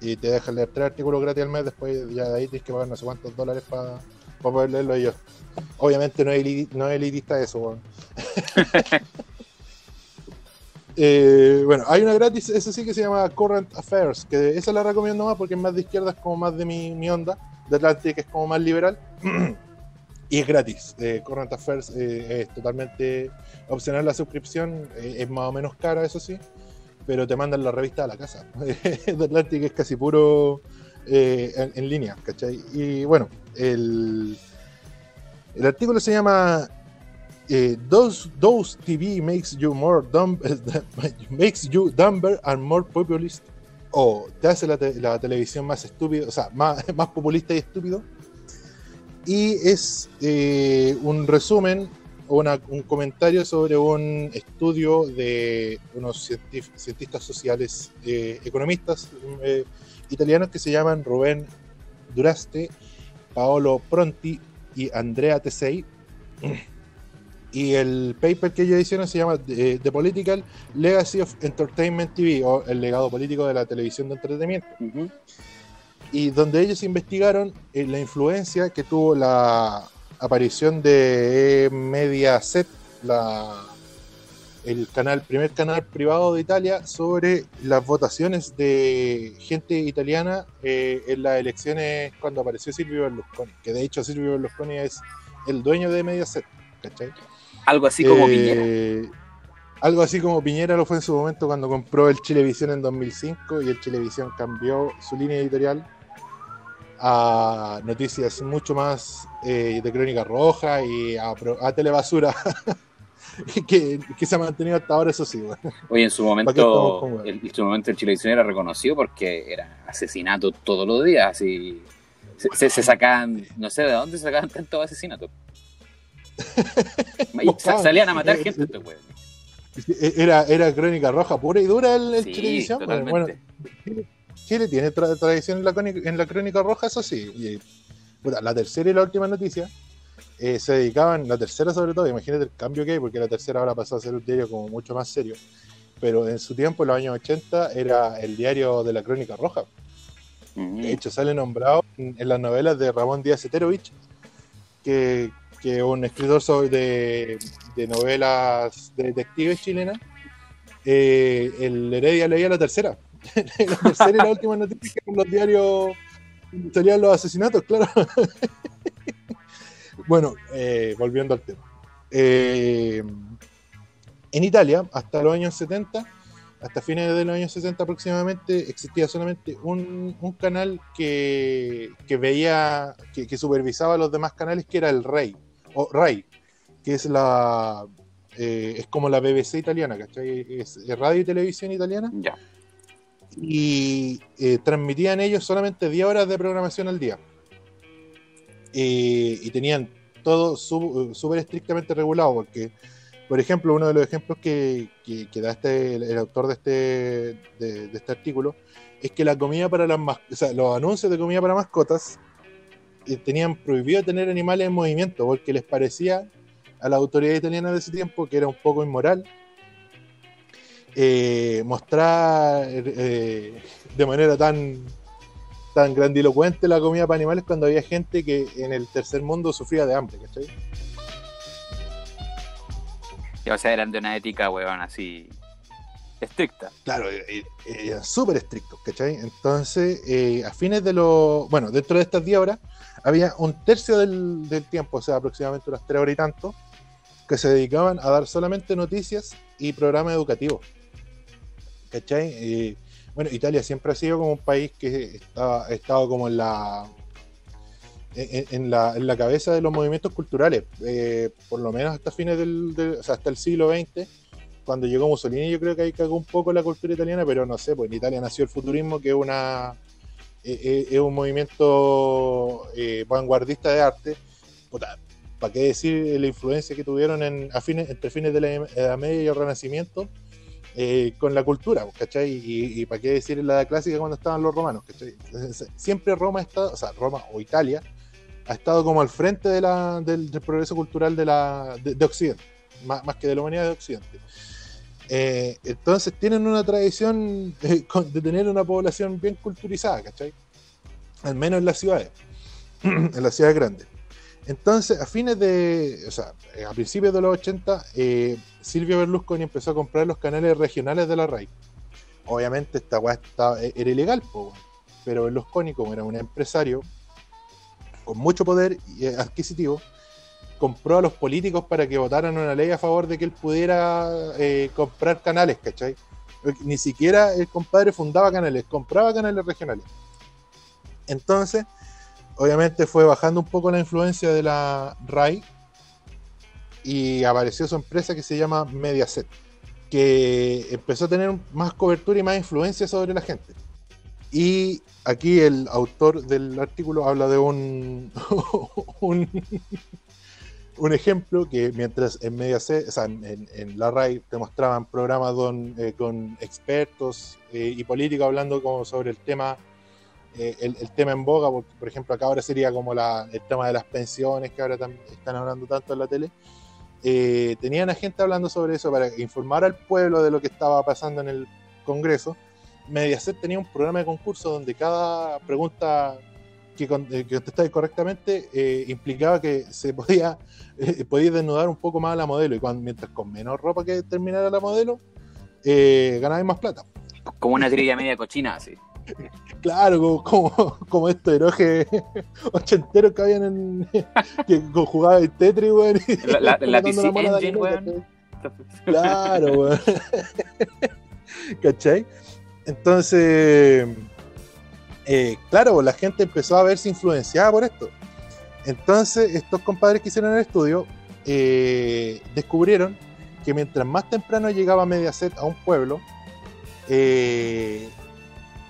y te dejan leer tres artículos gratis al mes. Después, ya de ahí tienes que pagar no sé cuántos dólares para poder leerlo ellos. Obviamente no es, eliti- no es elitista eso, weón. Eh, bueno, hay una gratis, eso sí que se llama Current Affairs, que esa la recomiendo más porque es más de izquierda, es como más de mi, mi onda. The Atlantic es como más liberal. y es gratis. Eh, Current Affairs eh, es totalmente opcional la suscripción, es más o menos cara, eso sí, pero te mandan la revista a la casa. The Atlantic es casi puro en, en línea, ¿cachai? Y bueno, el, el artículo se llama eh, those, those TV makes you more dumb, makes you dumber and more populist o te hace la, te- la televisión más estúpido, o sea, más, más populista y estúpido. Y es eh, un resumen o un comentario sobre un estudio de unos cientistas sociales, eh, economistas eh, italianos que se llaman Rubén Duraste, Paolo Pronti y Andrea Tesei. Y el paper que ellos hicieron se llama eh, The Political Legacy of Entertainment TV, o el legado político de la televisión de entretenimiento. Y donde ellos investigaron eh, la influencia que tuvo la aparición de Mediaset, la, el canal, primer canal privado de Italia, sobre las votaciones de gente italiana eh, en las elecciones cuando apareció Silvio Berlusconi. Que de hecho Silvio Berlusconi es el dueño de Mediaset, ¿cachai? Algo así como Eh, Piñera. Algo así como Piñera lo fue en su momento cuando compró el Chilevisión en 2005 y el Chilevisión cambió su línea editorial a noticias mucho más eh, de crónica roja y a, telebasura que, que se ha mantenido hasta ahora, eso sí. bueno. Oye, en su ¿para qué estamos momento, con el, en su momento el Chilevisión era reconocido porque era asesinato todos los días, así se, se- se sacaban, no sé de dónde se sacaban tantos asesinatos. Salían a matar gente estos weones. Era, era crónica roja pura y dura el, el Sí, totalmente. bueno, Chile, Chile tiene tra- tradición en la, crónica, en la crónica roja, eso sí. Y, la tercera y la última noticia eh, se dedicaban, la tercera sobre todo, imagínate el cambio que hay, porque la tercera ahora pasó a ser un diario como mucho más serio. Pero en su tiempo, en los años 80, era el diario de la crónica roja. Ujú. De hecho, sale nombrado en, en las novelas de Ramón Díaz Eterovich, que, que un escritor de, de novelas de detectives chilenas. eh, el Heredia leía la tercera. la tercera y la última noticia que en los diarios salían los asesinatos, claro. bueno, eh, volviendo al tema. Eh, en Italia, hasta los años 70, hasta fines de los años 60 aproximadamente, existía solamente un, canal que, que veía, que, supervisaba los demás canales, que era el RAI, o RAI, que es la eh, es como la BBC italiana, ¿cachai? Es, es radio y televisión italiana, Ya. y eh, transmitían ellos solamente 10 horas de programación al día. Eh, y tenían todo su- súper estrictamente regulado, porque, por ejemplo, uno de los ejemplos que, que- que da este, el, el autor de este, de, de este artículo es que la comida para las o sea, los anuncios de comida para mascotas tenían prohibido tener animales en movimiento, porque les parecía a la autoridad italiana de ese tiempo que era un poco inmoral eh, mostrar eh, de manera tan tan grandilocuente la comida para animales cuando había gente que en el tercer mundo sufría de hambre, ¿cachai? O sea, eran de una ética, weón, así estricta. Claro, eh, eran súper estrictos, ¿cachai? Entonces, eh, a fines de los. Bueno, dentro de estas 10 horas, había un tercio del, tiempo, o sea, aproximadamente unas 3 horas y tanto, que se dedicaban a dar solamente noticias y programas educativos. ¿cachai? Bueno, Italia siempre ha sido como un país que ha estado como en la. En, la, en la cabeza de los movimientos culturales, eh, por lo menos hasta fines del, hasta el siglo XX, cuando llegó Mussolini yo creo que ahí cagó un poco la cultura italiana, pero no sé, pues en Italia nació el futurismo, que es una es un movimiento eh, vanguardista de arte. ¿Para qué decir la influencia que tuvieron a fines, entre fines de la Edad Media y el Renacimiento eh, con la cultura, pues, ¿cachai? Y, para qué decir la edad clásica cuando estaban los romanos, ¿cachai? Siempre Roma ha o sea, Roma o Italia ha estado como al frente del, progreso cultural de, la, de, de Occidente, más que de la humanidad de Occidente. Eh, entonces tienen una tradición de tener una población bien culturizada, ¿cachai? Al menos en las ciudades, en las ciudades grandes. Entonces, a fines de, o sea, eh, a principios de los 80, eh, Silvio Berlusconi empezó a comprar los canales regionales de la RAI. Obviamente esta weá e- era ilegal, pero Berlusconi, como era un empresario con mucho poder eh, adquisitivo, compró a los políticos para que votaran una ley a favor de que él pudiera eh, comprar canales, ¿cachai? Ni siquiera el compadre fundaba canales, compraba canales regionales. Entonces, obviamente fue bajando un poco la influencia de la RAI y apareció su empresa que se llama Mediaset, que empezó a tener más cobertura y más influencia sobre la gente. Y aquí el autor del artículo habla de un, un, un ejemplo que mientras en Mediaset, o sea, en, la RAI te mostraban programas eh, con expertos eh, y políticos hablando como sobre el tema eh, el, tema en boga, porque, por ejemplo, acá ahora sería como la, el tema de las pensiones que ahora están hablando tanto en la tele. Tenían a gente hablando sobre eso para informar al pueblo de lo que estaba pasando en el Congreso. Mediaset tenía un programa de concurso donde cada pregunta que, con- eh, que contestáis correctamente eh, implicaba que se podía, eh, podía desnudar un poco más a la modelo y cuando, mientras con menos ropa que terminara la modelo, eh, ganabais más plata. Como una trivia media cochina, así. Claro, como, como, como estos herojes ochenteros que habían en. que jugaba el Tetris, weón. La- la- la PC Engine, weón. Claro, weón. ¿Cachai? Entonces. Eh, claro, la gente empezó a verse influenciada por esto. Entonces, estos compadres que hicieron el estudio eh, descubrieron que mientras más temprano llegaba Mediaset a un pueblo, eh,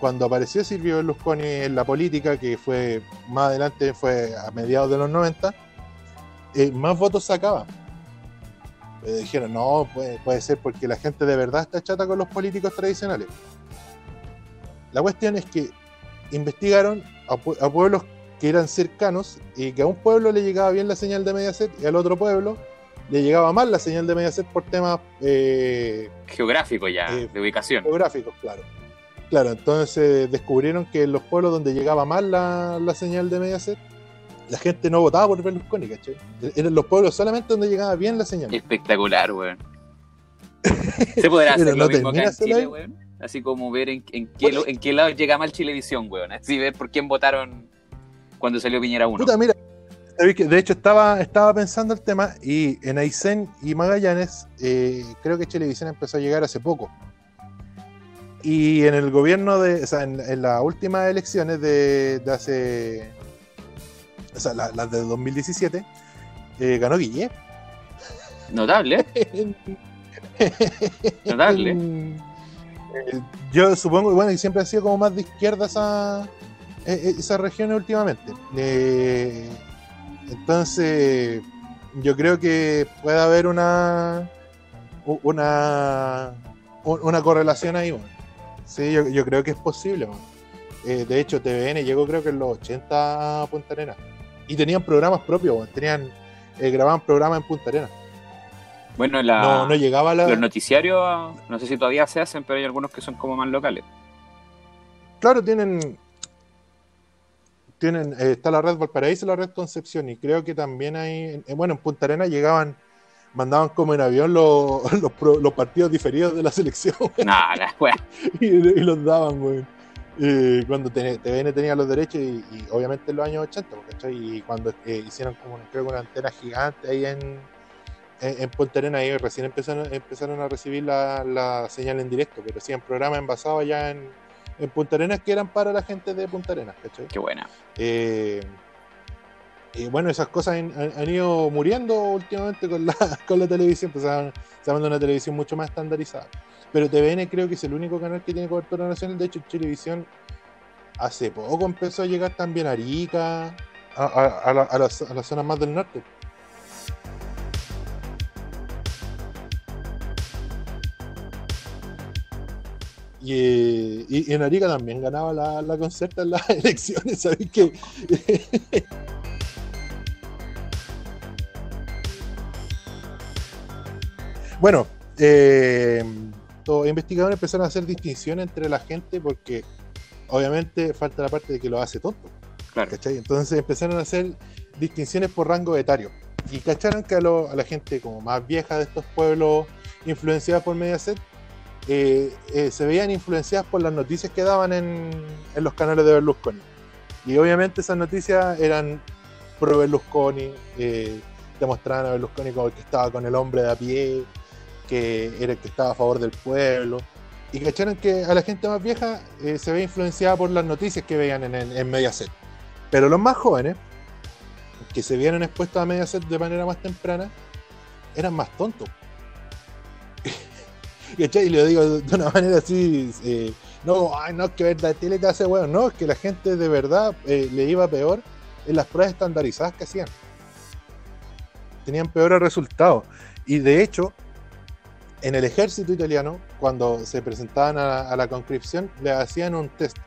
cuando apareció Silvio Berlusconi en la política, que fue más adelante, fue a mediados de los 90, eh, más votos sacaba. Dijeron, no, puede ser porque la gente de verdad está chata con los políticos tradicionales. La cuestión es que investigaron a, pue- a pueblos que eran cercanos y que a un pueblo le llegaba bien la señal de Mediaset y al otro pueblo le llegaba mal la señal de Mediaset por temas eh, Geográfico ya, Eh, de ubicación. geográficos, claro. Claro, entonces descubrieron que en los pueblos donde llegaba mal la, la señal de Mediaset, la gente no votaba por Berlusconi, ¿cachai? Eran los pueblos solamente donde llegaba bien la señal. Espectacular, weón. ¿Se podrá Pero hacer no lo mismo acá en Chile, weón? Así como ver en, en qué, lo- en qué lado llega mal Chilevisión, weón. Así ver por quién votaron cuando salió Piñera 1. Puta, mira, de hecho estaba, estaba pensando el tema y en Aysén y Magallanes eh, creo que Televisión empezó a llegar hace poco. Y en el gobierno de, o sea, en, en las últimas elecciones de, de hace, o sea, la- las de 2017, eh, ganó Guille. Notable, ¿eh? Notable. Yo supongo que bueno, y siempre ha sido como más de izquierda esa, eh, eh, esas regiones últimamente. Eh, entonces, yo creo que puede haber una una una correlación ahí. bueno. Sí, yo, creo que es posible. bueno. De hecho, TVN llegó creo que en los 80 a Punta Arenas. Y tenían programas propios, bueno. tenían grababan programas en Punta Arenas. Bueno, la, No, no llegaba la... los noticiarios, no sé si todavía se hacen, pero hay algunos que son como más locales. Claro, tienen. Tienen, eh, está la red Valparaíso y la red Concepción, y creo que también hay. eh, bueno, en Punta Arenas llegaban, mandaban como en avión los, los, pro- los partidos diferidos de la selección Nada, la y, y los daban, güey. Eh, cuando TVN tenía los derechos, y, y obviamente en los años 80, ¿cachai? Y cuando eh, hicieron como una, creo una antena gigante ahí en, en, en Punta Arenas, ahí recién empezaron, empezaron a recibir la, la señal en directo, pero hacían programas envasados allá en, en Punta Arenas que eran para la gente de Punta Arenas, ¿cachai? Qué buena. Eh, y bueno, esas cosas han, han- ido muriendo últimamente con la, con la televisión, pues se una televisión mucho más estandarizada. Pero TVN creo que es el único canal que tiene cobertura nacional. De hecho, Televisión hace poco empezó a llegar también a Arica, a, a- a la- a las, a las zonas más del norte. Y, y- en Arica también ganaba la, la concerta en las elecciones, ¿sabéis que? bueno, eh, los investigadores empezaron a hacer distinciones entre la gente porque obviamente falta la parte de que lo hace tonto. Claro. ¿cachai? Entonces empezaron a hacer distinciones por rango etario. Y cacharon que a, lo- a la gente como más vieja de estos pueblos influenciadas por Mediaset, eh, eh, se veían influenciadas por las noticias que daban en, los canales de Berlusconi. Y obviamente esas noticias eran pro Berlusconi, eh, demostraban a Berlusconi como el que estaba con el hombre de a pie, que era el que estaba a favor del pueblo. Y cacharon que a la gente más vieja se ve influenciada por las noticias que veían en, en, en Mediaset. Pero los más jóvenes, que se vieron expuestos a Mediaset de manera más temprana, eran más tontos. Y le digo de una manera así, eh, no, ay, no, que ver la tele te hace bueno. No, es que la gente de verdad eh, le iba peor en las pruebas estandarizadas que hacían. Tenían peores resultados. Y de hecho, en el ejército italiano, cuando se presentaban a, a la conscripción, le hacían un test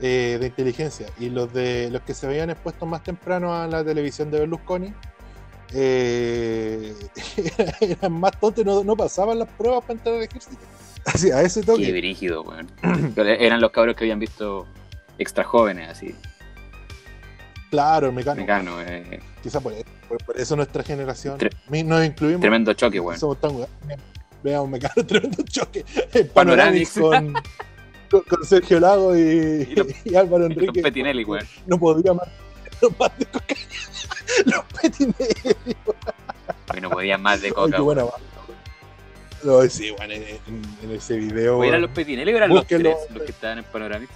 eh, de inteligencia. Y los de los que se veían expuestos más temprano a la televisión de Berlusconi eh, eran más tontos no, no pasaban las pruebas para entrar al ejército. Así, a ese Qué toque. brígido, weón. Eran los cabros que habían visto extra jóvenes, así. Claro, el mecánico. Mecano, eh, Quizá por, por- por eso nuestra generación Tre- nos incluimos. tremendo choque, weón. Somos tan weones. Veamos, me cago tremendo choque. Panoramics. Con, Sergio Lago y, Y los- y Álvaro Enrique. Petinelli, weón. No podía más. No más de. Los Petinelli. Que no podían más de coca, banda. No, sí, bueno, en, ese video. ¿O ¿Eran los Petinelli o eran los tres los que estaban en Panoramics?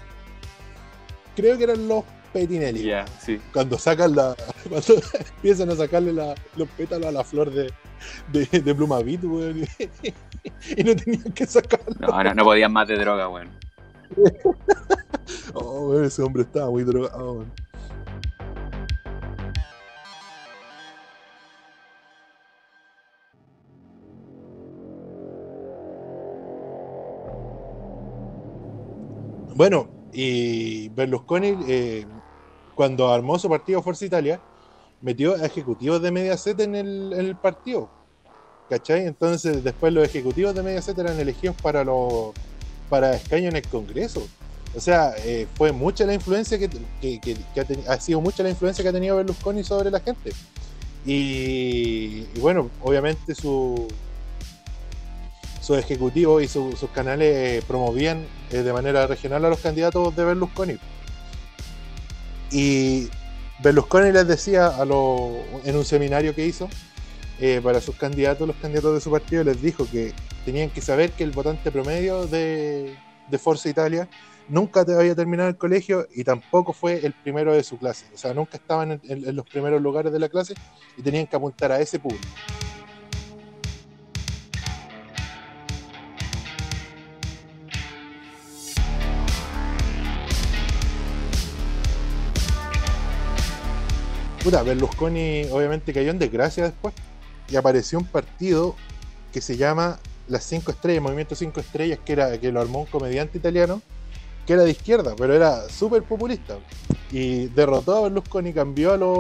Creo que eran los Petinelli. Ya, sí. Cuando sacan la. Cuando empiezan a sacarle la- los pétalos a la flor de, de, de weón. Y, no tenían que sacarlo. No, no, no podían más de droga, weón. Oh, weón, ese hombre estaba muy drogado. weón. Bueno, y Berlusconi, eh, cuando armó su partido Forza Italia, metió a ejecutivos de Mediaset en el, en el partido. ¿Cachai? Entonces, después los ejecutivos de Mediaset eran elegidos para los para escaños en el Congreso. O sea, eh, fue mucha la influencia que, que- ha, teni- ha sido mucha la influencia que ha tenido Berlusconi sobre la gente. Y bueno, obviamente su, sus ejecutivos y su- sus canales eh, promovían eh, de manera regional a los candidatos de Berlusconi. Y Berlusconi les decía a los, en un seminario que hizo eh, para sus candidatos, los candidatos de su partido, les dijo que tenían que saber que el votante promedio de, Forza Italia nunca había terminado el colegio y tampoco fue el primero de su clase. O sea, nunca estaban en, en- en los primeros lugares de la clase y tenían que apuntar a ese público. Puta, Berlusconi obviamente cayó en desgracia después y apareció un partido que se llama Las Cinco Estrellas, Movimiento Cinco Estrellas, que, era, que lo armó un comediante italiano, que era de izquierda, pero era súper populista. Y derrotó a Berlusconi, cambió a los...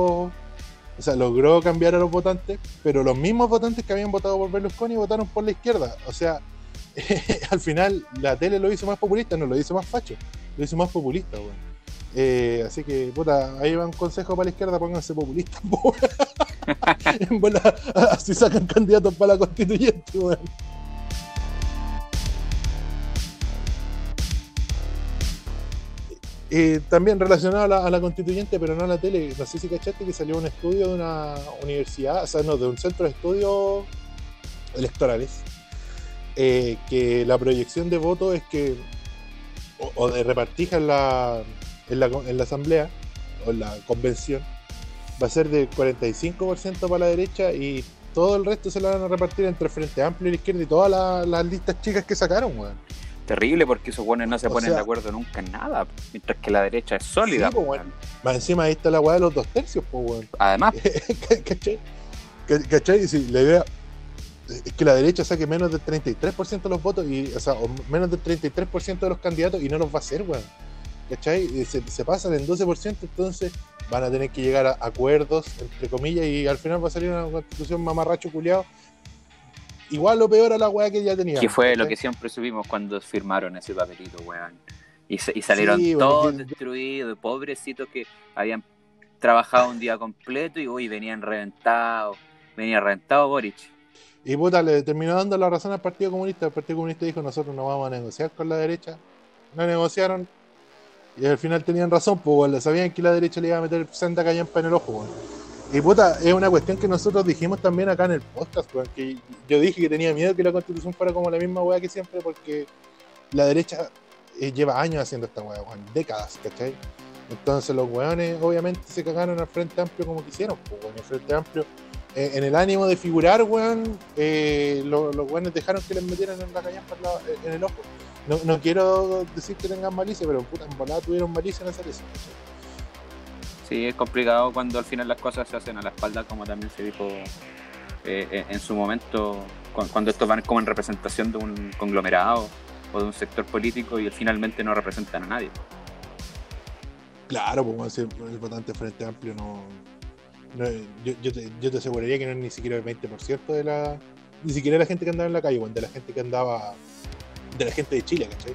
O sea, logró cambiar a los votantes, pero los mismos votantes que habían votado por Berlusconi votaron por la izquierda. O sea, al final la tele lo hizo más populista, no lo hizo más facho, lo hizo más populista, weón. Eh, así que, puta, ahí va un consejo para la izquierda, pónganse populistas. En bola, así sacan candidatos para la constituyente, weón. Eh, también relacionado a la, constituyente, pero no a la tele, no sé si cachaste que salió un estudio de una universidad, o sea, no, de un centro de estudios electorales, eh, que la proyección de voto es que, o, de repartija la, en, la, en la asamblea, o en la convención, va a ser del 45% para la derecha y todo el resto se lo van a repartir entre el Frente Amplio y la izquierda y todas las, las listas chicas que sacaron, weón. Terrible porque esos buenos no se O ponen sea- de acuerdo nunca en nada, mientras que la derecha es sólida. Sí, pues. Más encima ahí está la weá de los dos tercios, pues, weón. Además, ¿Cachai? ¿Cachai? Sí, la idea, es que la derecha saque menos del 33% de los votos, y, o sea, o menos del 33% de los candidatos y no los va a hacer, weón. ¿Cachai? Se, se pasan en 12%, entonces van a tener que llegar a acuerdos, entre comillas, y al final va a salir una constitución mamarracho culiado. Igual lo peor a la weá que ya tenía. Que fue lo que siempre subimos cuando firmaron ese papelito, weón. Y, salieron Sí, bueno, todos que- destruidos, pobrecitos que habían trabajado un día completo y uy, venían reventados. Venía reventado Boric. Y puta, le terminó dando la razón al Partido Comunista. El Partido Comunista dijo, nosotros no vamos a negociar con la derecha. No negociaron. Y al final tenían razón, pues sabían que la derecha le iba a meter senda callampa en el ojo, weón. Y puta, es una cuestión que nosotros dijimos también acá en el podcast, weón, que yo dije que tenía miedo que la constitución fuera como la misma weá que siempre, porque la derecha eh, lleva años haciendo esta weá, weón, décadas, ¿cachai? Entonces los weones obviamente se cagaron al Frente Amplio como quisieron, pues weón, el Frente Amplio eh, en el ánimo de figurar, weón, eh, lo- los weones dejaron que les metieran en la callampa en, en el ojo. No, no quiero decir que tengan malicia, pero puta, en volada tuvieron malicia en hacer eso. Sí, es complicado cuando al final las cosas se hacen a la espalda, como también se dijo eh, en- su momento, cu- cuando estos van como en representación de un conglomerado o de un sector político y finalmente no representan a nadie. Claro, pues el votante Frente Amplio no. No- yo, yo te, yo te aseguraría que no es ni siquiera el 20% de la. Ni siquiera la gente que andaba en la calle, weón, de la gente que andaba. De la gente de Chile, ¿cachai?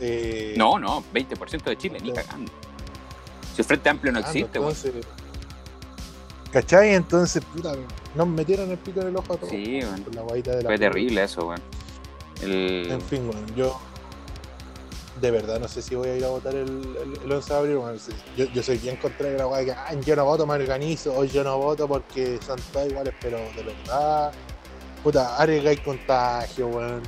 Eh, No, no, 20% de Chile, ni cagando. Si el Frente Amplio no cagando, existe, entonces, ¿Cachai? Entonces, puta, nos metieron el pico en el ojo a todos. Sí, con la guaita de la Fue terrible eso, weón. El... En fin, weón, yo de verdad no sé si voy a ir a votar el, el, el 11 de abril. Sí, Yo, yo soy bien contra la weá que "Ah, yo no voto, me organizo, o yo no voto porque son todos iguales, pero de verdad, puta, arriesgáis contagio, weón.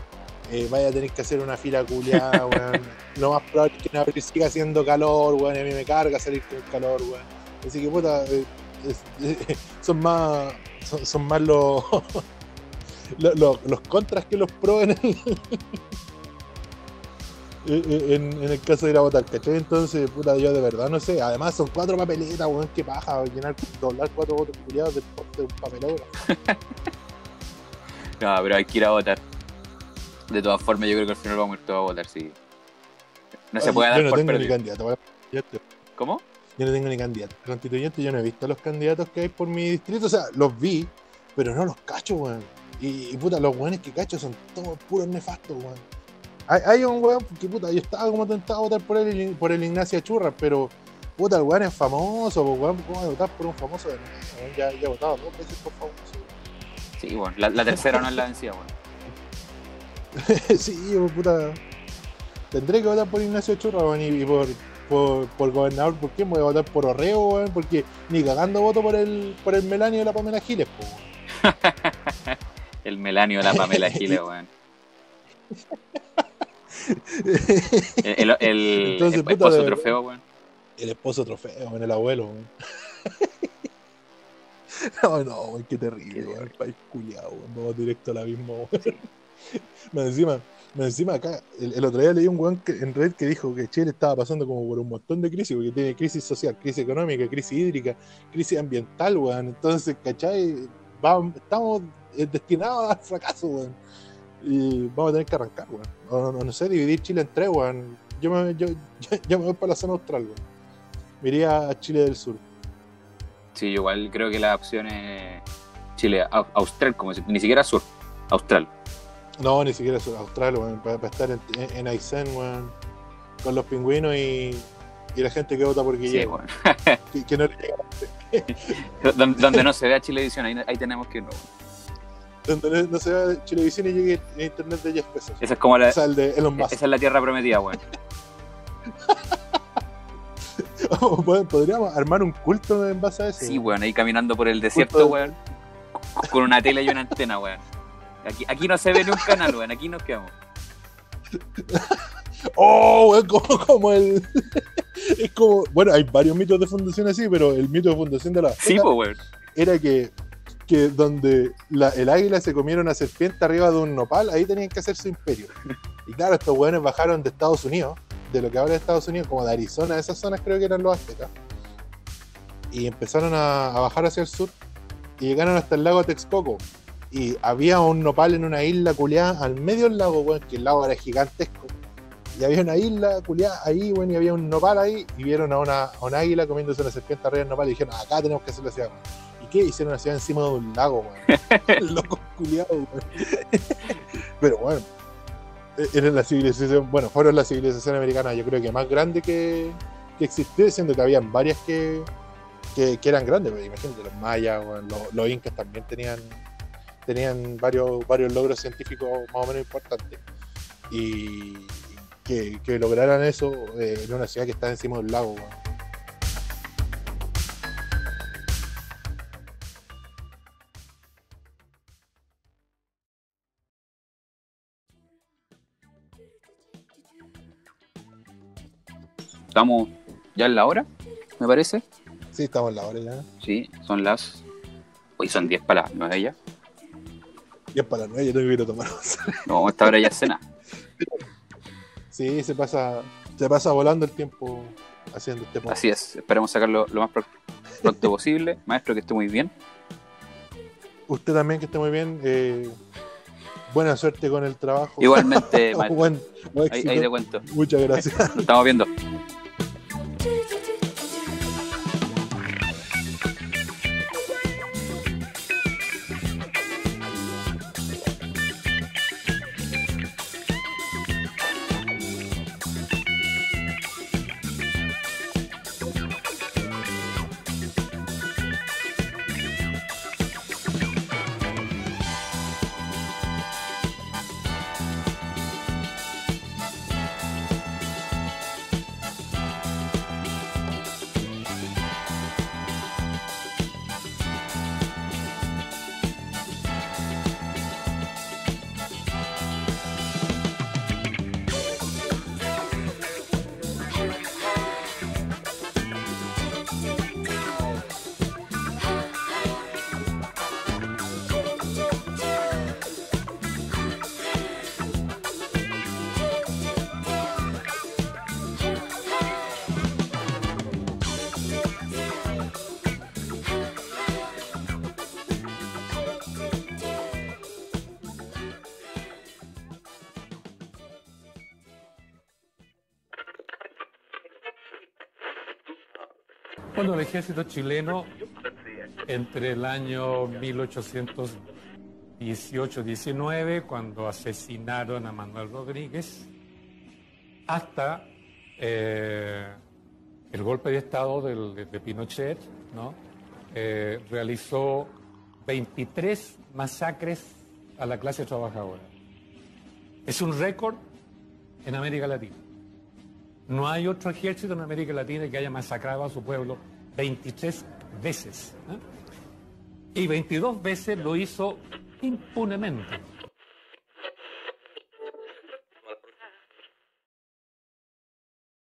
Eh, vaya a tener que hacer una fila culiada, weón. Lo más probable es que en abril siga haciendo calor, weón, y a mí me carga salir con calor, weón. Así que, puta, eh, son más, son, son más los, lo- lo- los contras que los pros en el, en, en el caso de ir a votar, ¿cachai? Entonces, puta, yo de verdad no sé. Además, son cuatro papeletas, weón, qué paja, llenar, doblar cuatro votos culiados porte de un papelógrafo. No, pero hay que ir a votar. De todas formas, yo creo que al final vamos a ir todos a votar, sí. No se puede dar yo no por tengo ni perdido. candidato para constituyente. ¿Cómo? Yo no tengo ni candidato constituyente, yo no he visto los candidatos que hay por mi distrito, o sea, los vi, pero no los cacho, weón. Y, y, puta, los weones que cacho son todos puros nefastos, weón. Hay, hay un weón que puta, yo estaba como tentado a votar por él, por el Ignacio Churra, pero puta, el weón es famoso, pues, weón, ¿cómo voy a votar por un famoso de weón? Ya, ya he votado dos veces por famoso. Sí, bueno. La, la tercera no es la vencida, bueno. sí, pues, puta. Tendré que votar por Ignacio Churra, weón, y, y por, por, por gobernador, ¿por qué? Voy a votar por Orreo, weón, porque ni cagando voto por el, por el Melanio de la Pamela Giles, pues, weón. El Melanio, la Pamela Giles, weón. El, el, el- Entonces, el puta, esposo trofeo, weón. El esposo trofeo, el abuelo, weón. No, no, weón, qué terrible, weón. El país culiado, weón. Vamos directo al abismo, weón. Más encima, más encima acá, el, el otro día leí un weón que, en red que dijo que Chile estaba pasando como por un montón de crisis, porque tiene crisis social, crisis económica, crisis hídrica, crisis ambiental, weón. Entonces, ¿cachai? Vamos- estamos eh, destinados al fracaso, weón. Y vamos a tener que arrancar, weón. O no, no sé, dividir Chile en tres, weón. Yo me, yo, yo, yo me voy para la zona austral, weón. Me iría a Chile del Sur. Sí, igual creo que la opción es Chile, au- Austral, como si- ni siquiera sur, Austral. No, ni siquiera sur austral, weón. Para, para estar en, en, en Aysén, weón. Con los pingüinos y, y la gente que vota por Sí, Guillermo. weón. que, que no donde, donde no se vea Chilevisión, ahí, ahí tenemos que irnos. weón. Donde no, no se vea televisión y llegue internet de Jeff Bezos. Esa es como la, O sea, el de Elon Musk. esa es la tierra prometida, weón. Podríamos armar un culto en base a eso. Sí, weón, ahí caminando por el desierto, weón. Con una tela y una antena, weón. Aquí, aquí no se ve ni un canal, weón, aquí nos quedamos. Oh, weón, como, como el. es como. Bueno, hay varios mitos de fundación así, pero el mito de fundación de la. Sí, pues, weón. era que, que donde el águila se comiera una serpiente arriba de un nopal, ahí tenían que hacer su imperio. Y claro, estos weones bajaron de Estados Unidos, de lo que ahora es Estados Unidos, como de Arizona, esas zonas creo que eran los aztecas. Y empezaron a, bajar hacia el sur y llegaron hasta el lago Texcoco. y había un nopal en una isla culiada al medio del lago, weón, que el lago era gigantesco. Y había una isla culiada ahí, weón, y había un nopal ahí, y vieron a una, a una águila comiéndose una serpiente arriba del nopal y dijeron, acá tenemos que hacer la ciudad, weón. ¿Y qué? Hicieron una ciudad encima de un lago, weón. Locos culiados, weón. Pero bueno, e- era la civilización, bueno, fueron la civilización americana, yo creo que más grande que, que existió, siendo que habían varias que, que, eran grandes, pues, imagínate, los mayas, weón, los, los incas también tenían tenían varios, varios logros científicos más o menos importantes. Y que, que lograran eso eh, en una ciudad que está encima de un lago. weón. Estamos ya en la hora, me parece. Sí, estamos en la hora ya. Sí, son las. Hoy son 10 para las 9 ya. Y es para las 9, yo tengo que ir a tomar. No, esta hora ya es cena. Sí, se pasa, se pasa volando el tiempo haciendo este podcast. Así es, esperemos sacarlo lo más pro- pronto posible. Maestro, que esté muy bien. Usted también que esté muy bien. eh, buena suerte con el trabajo. Igualmente, maestro. Buen- buen Ahí, ahí te cuento. Muchas gracias. Nos estamos viendo. Bueno, el ejército chileno entre el año 1818-19, cuando asesinaron a Manuel Rodríguez, hasta eh, el golpe de Estado de, Pinochet, ¿no? Eh, realizó 23 masacres a la clase trabajadora. Es un récord en América Latina. No hay otro ejército en América Latina que haya masacrado a su pueblo 23 veces. ¿eh? Y 22 veces lo hizo impunemente.